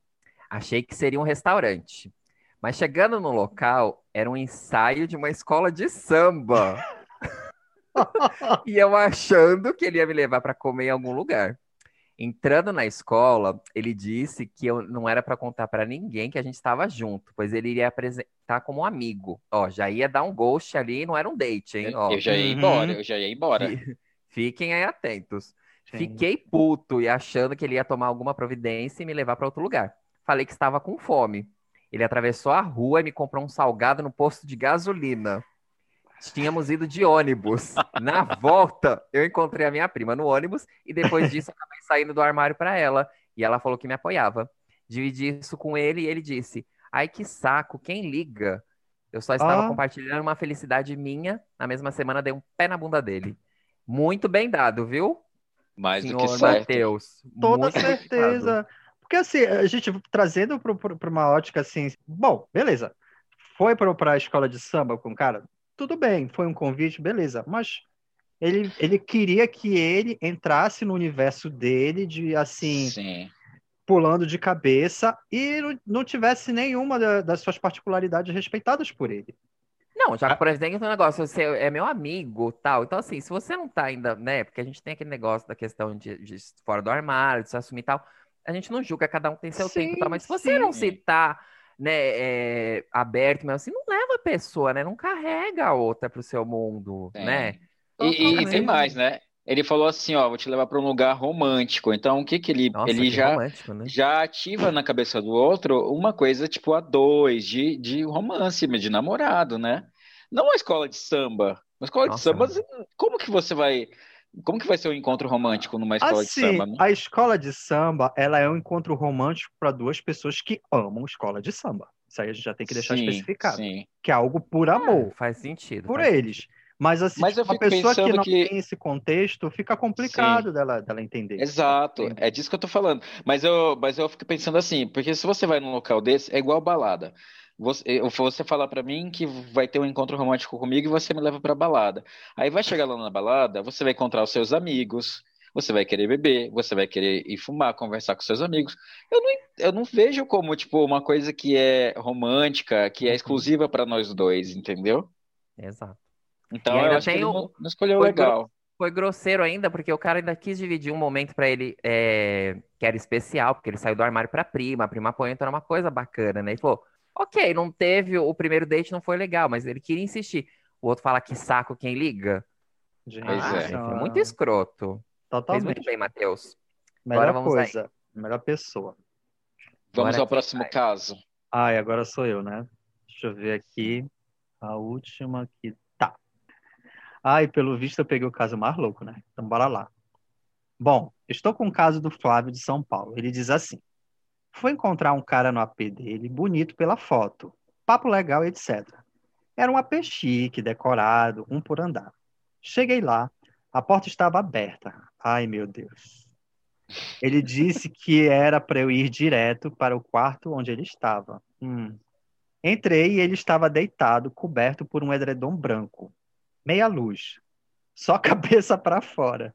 Achei que seria um restaurante. Mas chegando no local, era um ensaio de uma escola de samba. e eu achando que ele ia me levar para comer em algum lugar. Entrando na escola, ele disse que eu não era para contar para ninguém que a gente estava junto, pois ele iria apresentar como um amigo. Ó, já ia dar um ghost ali, não era um date, hein? Ó. Eu já ia embora, eu já ia embora. Fiquem aí atentos. Sim. Fiquei puto e achando que ele ia tomar alguma providência e me levar para outro lugar. Falei que estava com fome. Ele atravessou a rua e me comprou um salgado no posto de gasolina. Tínhamos ido de ônibus. Na volta, eu encontrei a minha prima no ônibus e depois disso acabei saindo do armário para ela. E ela falou que me apoiava. Dividi isso com ele e ele disse: Ai, que saco, quem liga? Eu só estava ah. compartilhando uma felicidade minha. Na mesma semana, dei um pé na bunda dele. Muito bem dado, viu? Mais Senhor do que certo. Mateus. Toda certeza. Porque assim, a gente trazendo para uma ótica assim, bom, beleza. Foi para a escola de samba com o cara? Tudo bem, foi um convite, beleza, mas ele, ele queria que ele entrasse no universo dele, de assim, Sim. pulando de cabeça, e não, não tivesse nenhuma da, das suas particularidades respeitadas por ele. Não, já que, por exemplo, um negócio, você é meu amigo, tal. Então, assim, se você não tá ainda, né? Porque a gente tem aquele negócio da questão de, de fora do armário, de se assumir e tal. A gente não julga, cada um tem seu sim, tempo, tal. Mas se você não se tá né, é, aberto, mas assim, não leva a pessoa, né? Não carrega a outra pro seu mundo, é. né? E, e, tem mais, né? Ele falou assim, ó, vou te levar para um lugar romântico. Então, o que que ele Nossa, ele que já né? já ativa na cabeça do outro uma coisa tipo a dois de, de romance, de namorado, né? Não uma escola de samba. Uma escola Nossa, de samba, como que você vai como que vai ser um encontro romântico numa escola assim, de samba? Né? A escola de samba, ela é um encontro romântico para duas pessoas que amam escola de samba. Isso aí a gente já tem que deixar sim, especificado. Sim. Que é algo por amor. É, faz sentido. Por faz eles. Sentido. Mas, assim, Mas tipo, uma pessoa que não que- tem esse contexto, fica complicado dela, dela entender. Exato, é disso que eu tô falando. Mas eu, mas eu fico pensando assim, porque se você vai num local desse, é igual balada. Você, você fala pra mim que vai ter um encontro romântico comigo e você me leva pra balada. Aí vai chegar lá na balada, você vai encontrar os seus amigos, você vai querer beber, você vai querer ir fumar, conversar com seus amigos. Eu não, eu não vejo como, tipo, uma coisa que é romântica, que é exclusiva pra nós dois, entendeu? Exato. Então eu acho que ele o- não, não escolheu foi legal. Foi grosseiro ainda, porque o cara ainda quis dividir um momento pra ele é, que era especial, porque ele saiu do armário pra prima, a prima apoiou, então era uma coisa bacana, né? E falou, ok, não teve, o primeiro date não foi legal, mas ele queria insistir. O outro fala que saco quem liga. Gente, Pois Ah, é. é muito escroto. Fez Totalmente. muito bem, Matheus. Melhor vamos aí. coisa, melhor pessoa. Vamos Agora ao próximo vai? caso. Ai, agora sou eu, né? Deixa eu ver aqui. A última que tá. Ai, pelo visto eu peguei o caso mais louco, né? Então bora lá. Bom, estou com o caso do Flávio de São Paulo. Ele diz assim: Fui encontrar um cara no AP dele, bonito pela foto, papo legal, etc. Era um AP chique, decorado, um por andar. Cheguei lá, a porta estava aberta. Ai, meu Deus. Ele disse que era para eu ir direto para o quarto onde ele estava. Hum. Entrei e ele estava deitado, coberto por um edredom branco. Meia luz. Só cabeça para fora.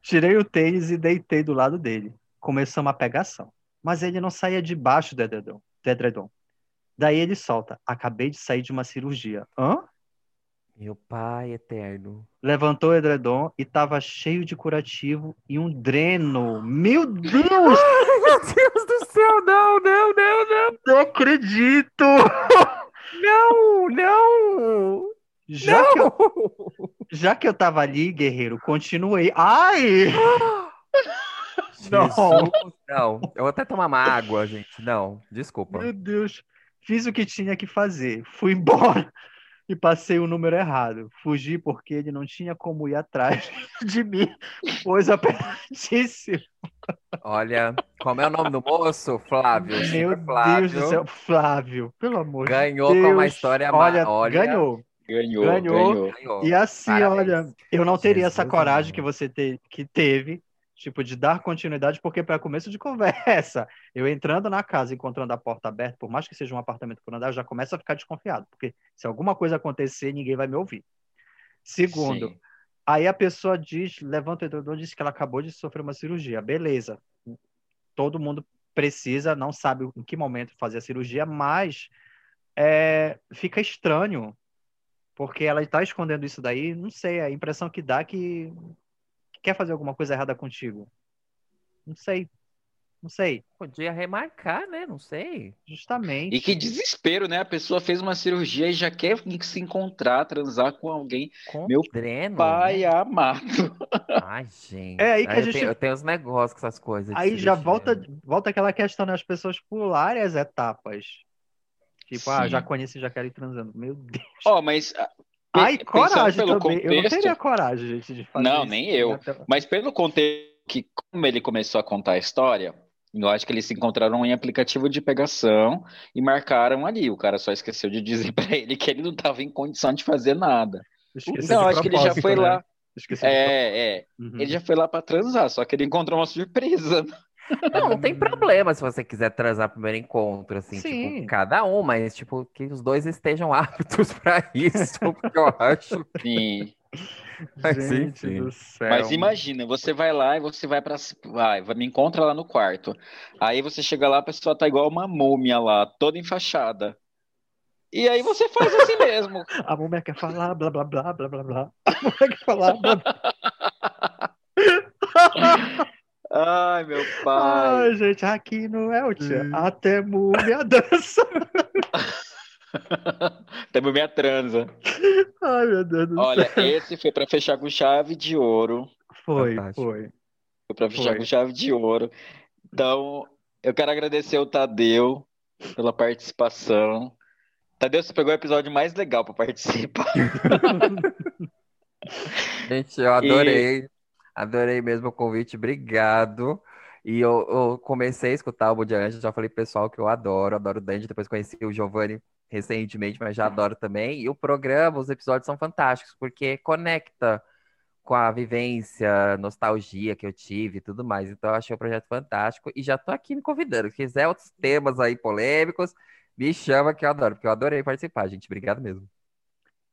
Tirei o tênis e deitei do lado dele. Começou uma pegação. Mas ele não saía debaixo do edredom. Do edredom. Daí ele solta. Acabei de sair de uma cirurgia. Hã? Meu pai eterno. Levantou o edredom e estava cheio de curativo e um dreno. Meu Deus! Meu Deus do céu, não, não, não, não. Não acredito! Não, não. Já que, eu, já que eu tava ali, guerreiro, continuei. Ai! Não. Não, eu vou até tomar uma água, gente. Não, desculpa. Meu Deus. Fiz o que tinha que fazer. Fui embora e passei o número errado. Fugi porque ele não tinha como ir atrás de mim, pois apertíssimo. Olha, como é o nome do moço? Flávio. Meu Flávio. Deus do céu. Flávio, pelo amor Ganhou de com Deus. uma história Olha, olha. ganhou. Ganhou, Ganhou. ganhou. Ganhou. E assim, Parabéns. olha, eu não teria essa Jesus coragem amado. que você te- que teve, tipo, de dar continuidade, porque para começo de conversa, eu entrando na casa, encontrando a porta aberta, por mais que seja um apartamento por andar, eu já começo a ficar desconfiado, porque se alguma coisa acontecer, ninguém vai me ouvir. Segundo, Sim. aí a pessoa diz, levanta o edredom, diz que ela acabou de sofrer uma cirurgia. Beleza. Todo mundo precisa, não sabe em que momento fazer a cirurgia, mas é, fica estranho, porque ela está escondendo isso daí. Não sei, a impressão que dá é que, que quer fazer alguma coisa errada contigo. Não sei. Não sei. Podia remarcar, né? Não sei. Justamente. E que desespero, né? A pessoa fez uma cirurgia e já quer se encontrar, transar com alguém. Com Meu dreno, Pai né? amado. Ai, gente. É aí que a eu gente- tenho, eu tenho uns negócios com essas coisas. Aí já volta, volta aquela questão, né? As pessoas pularem as etapas. Tipo, ah, Sim. já conheci, já quero ir transando. Meu Deus. Ó, mas. Ai, coragem também. Eu não contexto- teria coragem, gente, de fazer Não, isso. nem eu. Mas pelo contexto que, como ele começou a contar a história, eu acho que eles se encontraram em aplicativo de pegação e marcaram ali. O cara só esqueceu de dizer pra ele que ele não estava em condição de fazer nada. Esqueci Então, acho que ele já foi né? lá. Esqueci É, é. Uhum. Ele já foi lá pra transar, só que ele encontrou uma surpresa. Não, não tem problema se você quiser transar primeiro encontro, assim, Sim. tipo, cada um, mas, tipo, que os dois estejam aptos pra isso, porque eu acho. Sim. Mas, Gente enfim. do céu. Mas imagina, você vai lá e você vai pra. Vai, me encontra lá no quarto. Aí você chega lá, a pessoa tá igual uma múmia lá, toda enfaixada. E aí você faz assim mesmo. A mulher quer falar, blá, blá, blá, blá, blá, blá. A mulher quer falar, blá, blá. Ai, meu pai. Ai, gente, aqui no Eltia, Hum. até múmia dança. Temos minha transa. Ai, meu Deus do Olha, céu. esse foi pra fechar com chave de ouro. Foi, Fantástico. foi. Foi pra fechar Foi. com chave de ouro. Então, eu quero agradecer o Tadeu pela participação. Tadeu, você pegou o episódio mais legal pra participar. Gente, eu adorei. Adorei mesmo o convite, obrigado. E eu, eu comecei a escutar o Bom Anjo, já falei pro pessoal que eu adoro, adoro o Dandy, depois conheci o Giovanni recentemente, mas já adoro também. E o programa, os episódios são fantásticos, porque conecta com a vivência, nostalgia que eu tive e tudo mais. Então eu achei o projeto fantástico e já tô aqui me convidando. Se quiser outros temas aí polêmicos, me chama que eu adoro, porque eu adorei participar, gente. Obrigado mesmo.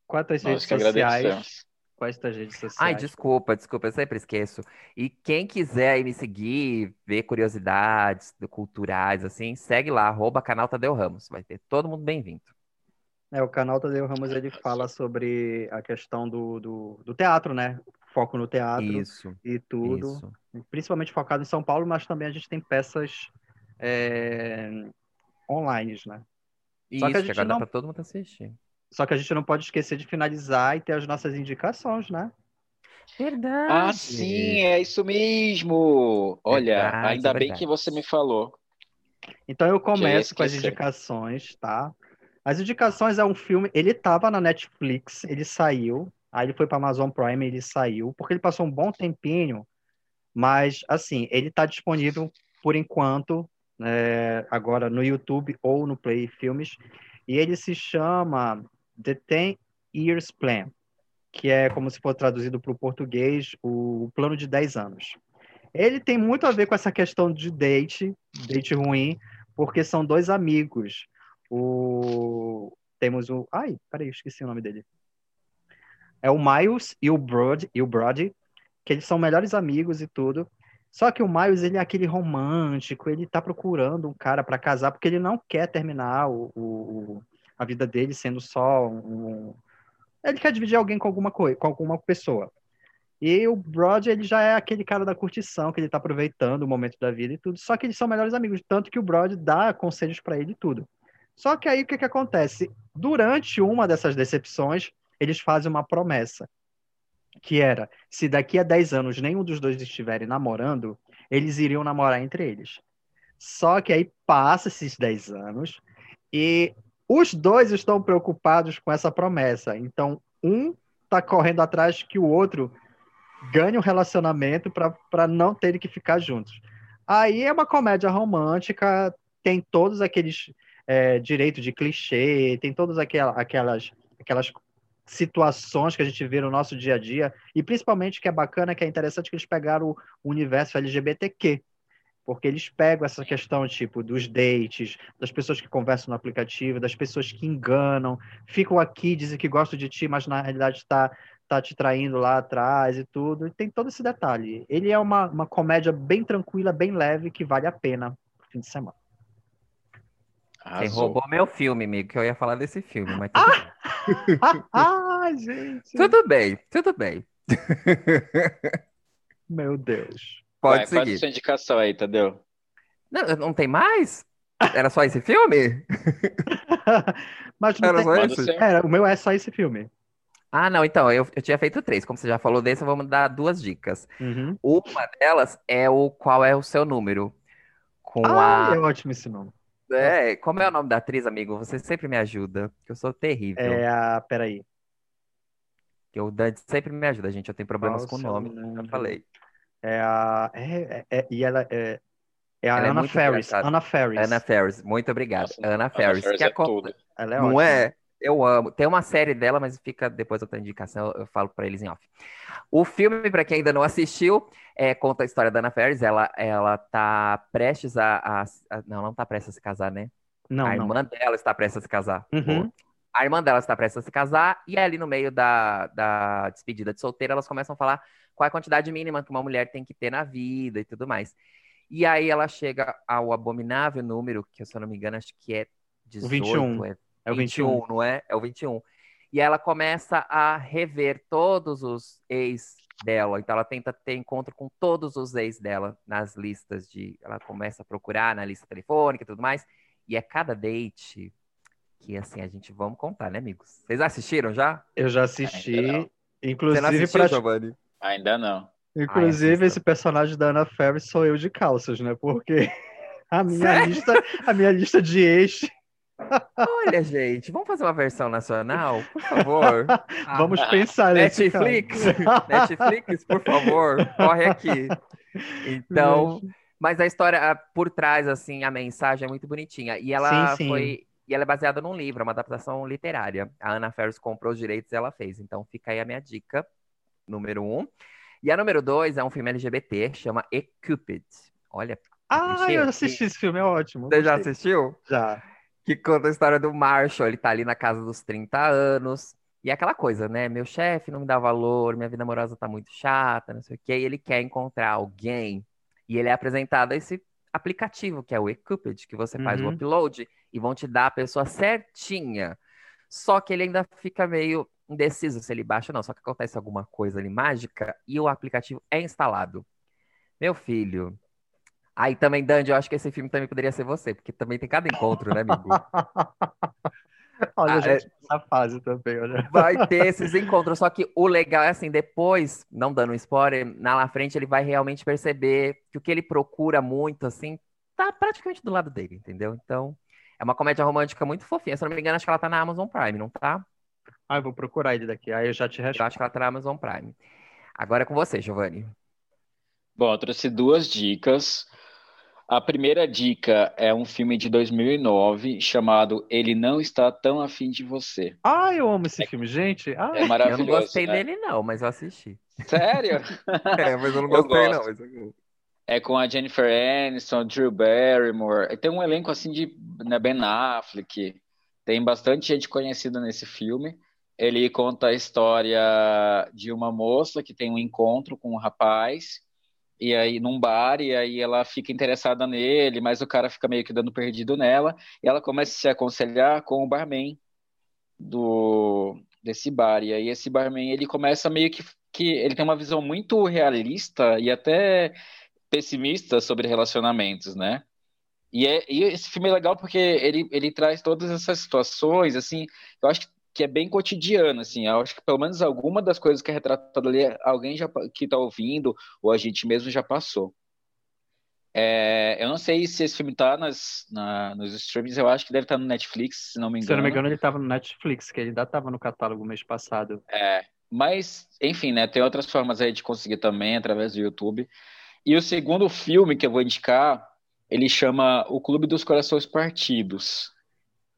Quantas redes sociais Quais suas redes sociais? Ai, desculpa, desculpa, eu sempre esqueço. E quem quiser aí me seguir, ver curiosidades culturais, assim, segue lá, arroba canal Tadeu Ramos. Vai ter todo mundo bem-vindo. É, o canal Tadeu Ramos, ele fala sobre a questão do, do, do teatro, né? Foco no teatro isso, e tudo. Isso. Principalmente focado em São Paulo, mas também a gente tem peças é, online, né? Isso, Só que, a gente que agora não... dá pra todo mundo assistir. Só que a gente não pode esquecer de finalizar e ter as nossas indicações, né? Verdade. Ah, sim, é isso mesmo. Olha, verdade, ainda verdade. bem que você me falou. Então eu começo com as indicações, tá? As indicações é um filme, ele estava na Netflix, ele saiu, aí ele foi para Amazon Prime, ele saiu, porque ele passou um bom tempinho, mas assim, ele está disponível por enquanto, é, agora no YouTube ou no Play Filmes, e ele se chama The Ten Years Plan, que é como se for traduzido para o português, o plano de 10 anos. Ele tem muito a ver com essa questão de date, date ruim, porque são dois amigos. O... Temos o. Ai, peraí, esqueci o nome dele. É o Miles e o Brody, e o Brody, que eles são melhores amigos e tudo. Só que o Miles, ele é aquele romântico, ele tá procurando um cara para casar, porque ele não quer terminar o, o, a vida dele sendo só um. Ele quer dividir alguém com alguma coisa, com alguma pessoa. E o Brody, ele já é aquele cara da curtição, que ele tá aproveitando o momento da vida e tudo. Só que eles são melhores amigos, tanto que o Brody dá conselhos para ele e tudo. Só que aí o que, que acontece? Durante uma dessas decepções, eles fazem uma promessa que era, se daqui a 10 anos nenhum dos dois estiverem namorando, eles iriam namorar entre eles. Só que aí passa esses 10 anos e os dois estão preocupados com essa promessa. Então, um está correndo atrás que o outro ganhe um relacionamento para não terem que ficar juntos. Aí é uma comédia romântica, tem todos aqueles é, direitos de clichê, tem todas aquelas, aquelas, aquelas situações que a gente vê no nosso dia a dia, e principalmente que é bacana, que é interessante que eles pegaram o universo LGBTQ, porque eles pegam essa questão tipo dos dates, das pessoas que conversam no aplicativo, das pessoas que enganam, ficam aqui, dizem que gostam de ti, mas na realidade está tá te traindo lá atrás e tudo. E tem todo esse detalhe. Ele é uma, uma comédia bem tranquila, bem leve, que vale a pena no fim de semana. Você roubou meu filme, amigo, que eu ia falar desse filme, mas tudo ah! ah, gente! Tudo bem, tudo bem. Meu Deus. Pode Vai, seguir. Faz a sua indicação aí, Tadeu. Não, não tem mais? Era só esse filme? Mas não Era tem... só esse? Era, o meu é só esse filme. Ah, não, então, eu, eu tinha feito três. Como você já falou desse, vamos dar duas dicas. Uhum. Uma delas é o Qual é o Seu Número? Com ah, a... é ótimo esse nome. É, como é o nome da atriz, amigo? Você sempre me ajuda, que eu sou terrível. É a. Peraí. Que o Dante sempre me ajuda, gente. Eu tenho problemas com o nome, já falei. É a. É, é, é, e ela é. É a ela é Anna é Ferris. Anna Ferris. Ana Ferris, muito obrigado. Nossa, Ana Ferris. Ferris que é, tudo. Ela é Não ótima. é? Eu amo. Tem uma série dela, mas fica depois outra indicação, eu falo para eles em off. O filme, para quem ainda não assistiu, é, conta a história da Ana Ferris. Ela, ela tá prestes a, a, a, Não, não tá prestes a se casar, né? Não, a não. irmã dela está prestes a se casar. Uhum. A irmã dela está prestes a se casar, e ali no meio da, da despedida de solteira, elas começam a falar qual é a quantidade mínima que uma mulher tem que ter na vida e tudo mais. E aí ela chega ao abominável número, que se eu não me engano, acho que é 18. O 21. É é o 21, 21, não é? É o 21. E ela começa a rever todos os ex dela. Então ela tenta ter encontro com todos os ex dela nas listas de. Ela começa a procurar na lista telefônica e tudo mais. E é cada date que assim a gente vamos contar, né, amigos? Vocês assistiram já? Eu já assisti. Inclusive, Você assistiu, pra... Giovanni? Ainda não. Inclusive, Ai, esse personagem da Ana Ferris sou eu de calças, né? Porque a minha Sério? lista, a minha lista de ex Olha, gente, vamos fazer uma versão nacional, por favor. vamos ah, pensar Netflix, Netflix, por favor, corre aqui. Então, Mas a história por trás, assim, a mensagem é muito bonitinha. E ela sim, sim. foi. E ela é baseada num livro, é uma adaptação literária. A Ana Ferris comprou os direitos e ela fez. Então fica aí a minha dica, número um. E a número dois é um filme LGBT, chama E Cupid. Olha. Ah, eu assisti esse filme, é ótimo. Você já assistiu? Já. Que conta a história do Marshall. Ele tá ali na casa dos 30 anos. E é aquela coisa, né? Meu chefe não me dá valor, minha vida amorosa tá muito chata, não sei o quê. E ele quer encontrar alguém. E ele é apresentado a esse aplicativo, que é o eCupid, que você faz uhum. o upload e vão te dar a pessoa certinha. Só que ele ainda fica meio indeciso se ele baixa ou não. Só que acontece alguma coisa ali mágica e o aplicativo é instalado. Meu filho. Aí também, Dandy, eu acho que esse filme também poderia ser você, porque também tem cada encontro, né, amigo? olha, ah, gente, é... essa fase também, olha. Vai ter esses encontros, só que o legal é assim, depois, não dando um spoiler, na lá frente ele vai realmente perceber que o que ele procura muito, assim, tá praticamente do lado dele, entendeu? Então, é uma comédia romântica muito fofinha. Se eu não me engano, acho que ela tá na Amazon Prime, não tá? Ah, eu vou procurar ele daqui. Aí eu já te respondo. Eu acho que ela tá na Amazon Prime. Agora é com você, Giovanni. Bom, eu trouxe duas dicas. A primeira dica é um filme de 2009 chamado Ele Não Está Tão Afim de Você. Ah, eu amo esse é, filme, gente. Ah, é maravilhoso. Eu não gostei né? dele, não, mas eu assisti. Sério? é, mas eu não gostei, eu não. É com a Jennifer Aniston, Drew Barrymore. Tem um elenco assim de né, Ben Affleck. Tem bastante gente conhecida nesse filme. Ele conta a história de uma moça que tem um encontro com um rapaz e aí num bar e aí ela fica interessada nele, mas o cara fica meio que dando perdido nela e ela começa a se aconselhar com o barman do desse bar. E aí esse barman ele começa meio que que ele tem uma visão muito realista e até pessimista sobre relacionamentos, né? E, é, e esse filme é legal porque ele, ele traz todas essas situações, assim, eu acho que, que é bem cotidiano, assim, eu acho que pelo menos alguma das coisas que é retratada ali, alguém já que está ouvindo, ou a gente mesmo já passou. É, eu não sei se esse filme tá nas, na, nos streams, eu acho que deve estar tá no Netflix, se não me engano. Se não me engano, ele estava no Netflix, que ele ainda estava no catálogo mês passado. É, mas, enfim, né, tem outras formas aí de conseguir também, através do YouTube. E o segundo filme que eu vou indicar, ele chama O Clube dos Corações Partidos.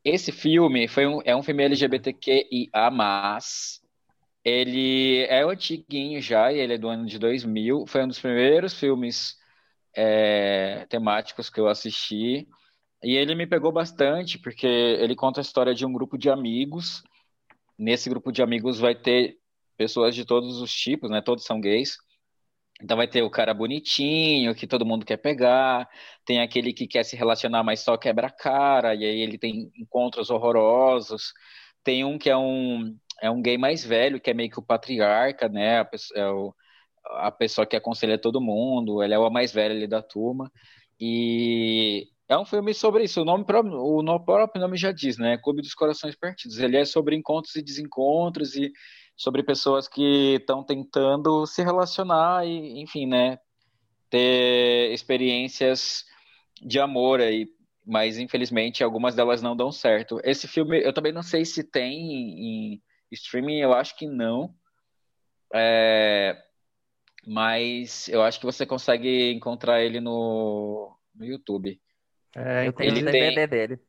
Esse filme foi um, é um filme LGBTQIA+. Ele é antiguinho já, e ele é do ano de 2000. Foi um dos primeiros filmes é, temáticos que eu assisti. E ele me pegou bastante, porque ele conta a história de um grupo de amigos. Nesse grupo de amigos vai ter pessoas de todos os tipos, né? Todos são gays. Então vai ter o cara bonitinho, que todo mundo quer pegar, tem aquele que quer se relacionar, mas só quebra a cara, e aí ele tem encontros horrorosos. Tem um que é um, é um gay mais velho, que é meio que o patriarca, né? A pessoa, é o, a pessoa que aconselha todo mundo, ele é o mais velho ali da turma. E é um filme sobre isso. O nome próprio, o próprio nome já diz, né? Clube dos Corações Partidos. Ele é sobre encontros e desencontros e sobre pessoas que estão tentando se relacionar e, enfim, né, ter experiências de amor aí, mas infelizmente algumas delas não dão certo. Esse filme, eu também não sei se tem em, streaming, eu acho que não. É, mas eu acho que você consegue encontrar ele no, no YouTube. É, eu tenho ele o DVD tem... dele.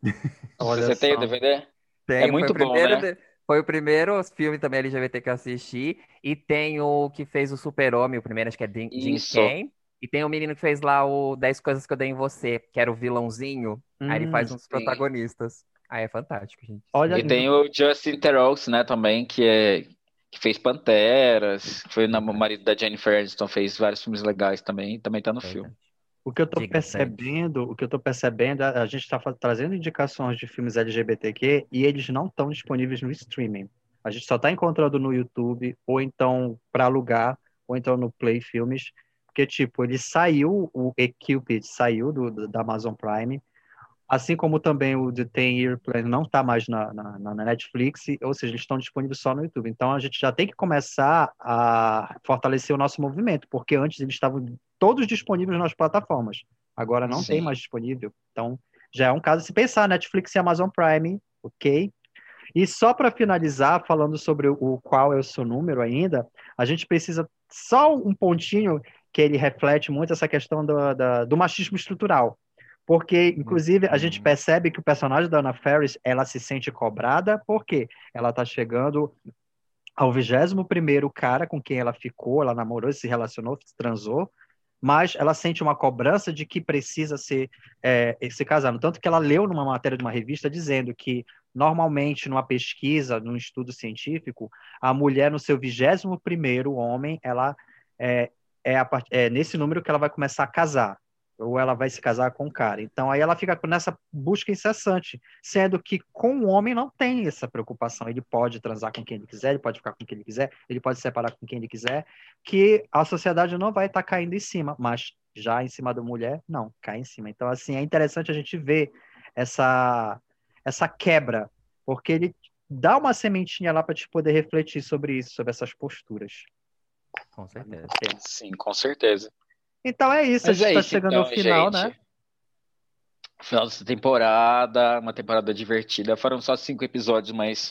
Você tem o DVD? Tem, é muito bom, né? De... Foi o primeiro filme também LGBT que eu assisti. E tem o que fez o Super-Homem, o primeiro, acho que é Jim Kane. E tem o menino que fez lá o 10 Coisas que eu dei em você, que era o vilãozinho. Hum, aí ele faz um dos protagonistas. Aí é fantástico, gente. Olha, e tem o Justin Theroux, né, também, que é que fez Panteras, que foi o marido da Jennifer Aniston, fez vários filmes legais também, também tá no é filme. O que eu estou percebendo, o que eu tô percebendo, a, gente está trazendo indicações de filmes LGBTQ e eles não estão disponíveis no streaming. A gente só está encontrando no YouTube, ou então para alugar, ou então no Play Filmes, porque, tipo, ele saiu, o Equiped saiu do, do, da Amazon Prime, assim como também o The Ten Year Plan não está mais na, na, na, Netflix, ou seja, eles estão disponíveis só no YouTube. Então a gente já tem que começar a fortalecer o nosso movimento, porque antes eles estavam todos disponíveis nas plataformas. Agora não Sim. tem mais disponível. Então, já é um caso se pensar, Netflix e Amazon Prime, ok? E só para finalizar, falando sobre o qual é o seu número ainda, a gente precisa só um pontinho que ele reflete muito essa questão do, da, do machismo estrutural. Porque, inclusive, a gente uhum. percebe que o personagem da Anna Ferris, ela se sente cobrada, porque ela está chegando ao 21 primeiro cara com quem ela ficou, ela namorou, se relacionou, se transou, mas ela sente uma cobrança de que precisa ser, é, se casar. Tanto que ela leu numa matéria de uma revista dizendo que, normalmente, numa pesquisa, num estudo científico, a mulher, no seu 21 primeiro homem, ela é, é, a, é nesse número que ela vai começar a casar ou ela vai se casar com um cara. Então aí ela fica nessa busca incessante, sendo que com o homem não tem essa preocupação. Ele pode transar com quem ele quiser, ele pode ficar com quem ele quiser, ele pode se separar com quem ele quiser, que a sociedade não vai estar tá caindo em cima, mas já em cima da mulher, não, cai em cima. Então assim, é interessante a gente ver essa essa quebra, porque ele dá uma sementinha lá para te poder refletir sobre isso, sobre essas posturas. Com certeza. Sim, com certeza. Então é isso, Mas a gente está é chegando então, ao final, gente. né? Final dessa temporada, uma temporada divertida. Foram só cinco episódios, mas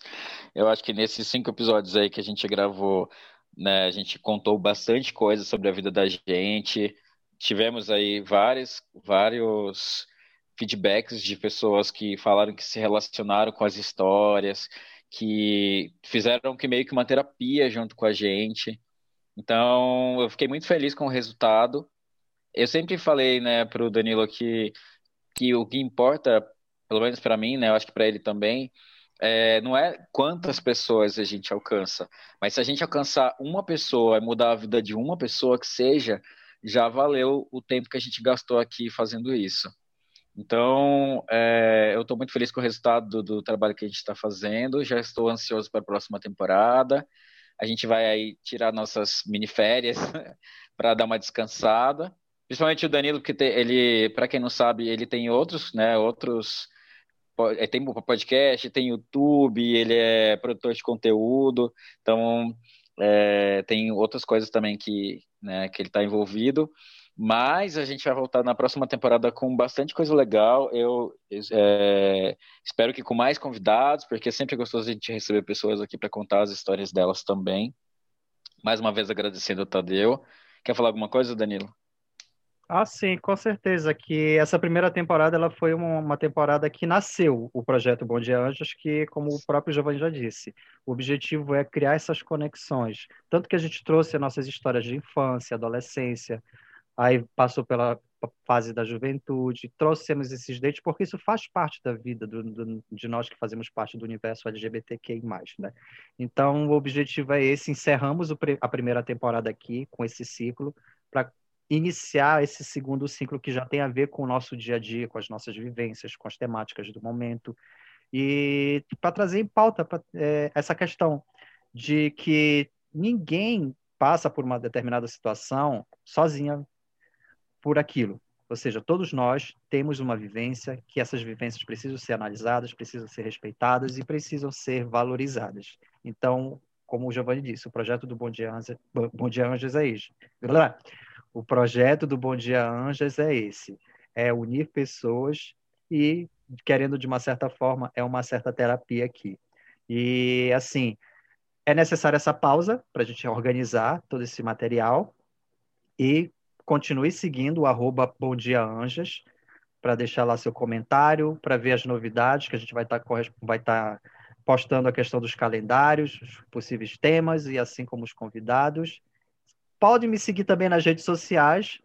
eu acho que nesses cinco episódios aí que a gente gravou, né, a gente contou bastante coisa sobre a vida da gente. Tivemos aí vários, vários feedbacks de pessoas que falaram que se relacionaram com as histórias, que fizeram que meio que uma terapia junto com a gente. Então, eu fiquei muito feliz com o resultado eu sempre falei, né, pro Danilo que, que o que importa, pelo menos para mim, né, eu acho que para ele também, é, não é quantas pessoas a gente alcança, mas se a gente alcançar uma pessoa e mudar a vida de uma pessoa que seja, já valeu o tempo que a gente gastou aqui fazendo isso. Então, é, eu estou muito feliz com o resultado do, do trabalho que a gente está fazendo, já estou ansioso para a próxima temporada. A gente vai aí tirar nossas mini férias para dar uma descansada. Principalmente o Danilo, porque ele, para quem não sabe, ele tem outros, né, outros é, tem podcast, tem YouTube, ele é produtor de conteúdo, então é, tem outras coisas também que, né, que ele está envolvido. Mas a gente vai voltar na próxima temporada com bastante coisa legal. Eu é, espero que com mais convidados, porque é sempre gostoso a gente receber pessoas aqui para contar as histórias delas também. Mais uma vez agradecendo ao Tadeu. Quer falar alguma coisa, Danilo? Ah, sim, com certeza. Que essa primeira temporada ela foi uma, uma temporada que nasceu o projeto Bom Dia Anjos, que, como o próprio Giovanni já disse, o objetivo é criar essas conexões. Tanto que a gente trouxe as nossas histórias de infância, adolescência, aí passou pela fase da juventude, trouxemos esses dates, porque isso faz parte da vida do, do, de nós que fazemos parte do universo LGBTQI+. Né? Então, o objetivo é esse, encerramos o, a primeira temporada aqui, com esse ciclo, para iniciar esse segundo ciclo que já tem a ver com o nosso dia a dia, com as nossas vivências, com as temáticas do momento, e para trazer em pauta pra, é, essa questão de que ninguém passa por uma determinada situação sozinha por aquilo. Ou seja, todos nós temos uma vivência que essas vivências precisam ser analisadas, precisam ser respeitadas e precisam ser valorizadas. Então, como o Giovanni disse, o projeto do Bom Dia Anjos, Bom Dia Anjos é isso. O projeto do Bom Dia Anjas é esse: é unir pessoas e, querendo de uma certa forma, é uma certa terapia aqui. E, assim, é necessária essa pausa para a gente organizar todo esse material e continue seguindo o arroba Bom Dia Anjas para deixar lá seu comentário, para ver as novidades que a gente vai estar tá, vai tá postando a questão dos calendários, os possíveis temas e assim como os convidados. Pode me seguir também nas redes sociais,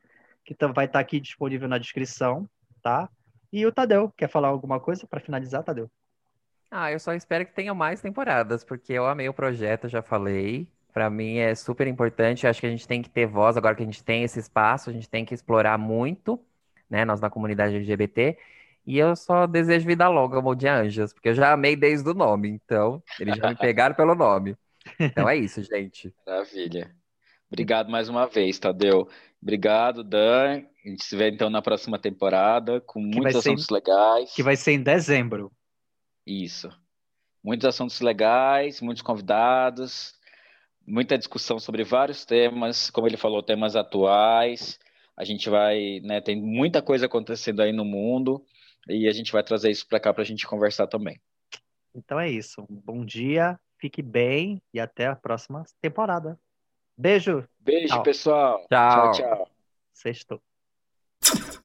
que vai estar aqui disponível na descrição, tá? E o Tadeu, quer falar alguma coisa para finalizar, Tadeu? Ah, eu só espero que tenha mais temporadas, porque eu amei o projeto, já falei. Para mim é super importante. Eu acho que a gente tem que ter voz agora que a gente tem esse espaço, a gente tem que explorar muito, né? Nós da comunidade LGBT. E eu só desejo vida longa ao de Anjas, porque eu já amei desde o nome, então eles já me pegaram pelo nome. Então é isso, gente. Maravilha. Obrigado mais uma vez, Tadeu. Obrigado, Dan. A gente se vê então na próxima temporada com que muitos assuntos ser, legais. Que vai ser em dezembro. Isso. Muitos assuntos legais, muitos convidados, muita discussão sobre vários temas, como ele falou, temas atuais. A gente vai, né, tem muita coisa acontecendo aí no mundo e a gente vai trazer isso para cá para a gente conversar também. Então é isso. Bom dia, fique bem e até a próxima temporada. Beijo. Beijo, tchau. pessoal. Tchau, tchau. tchau. Sextou.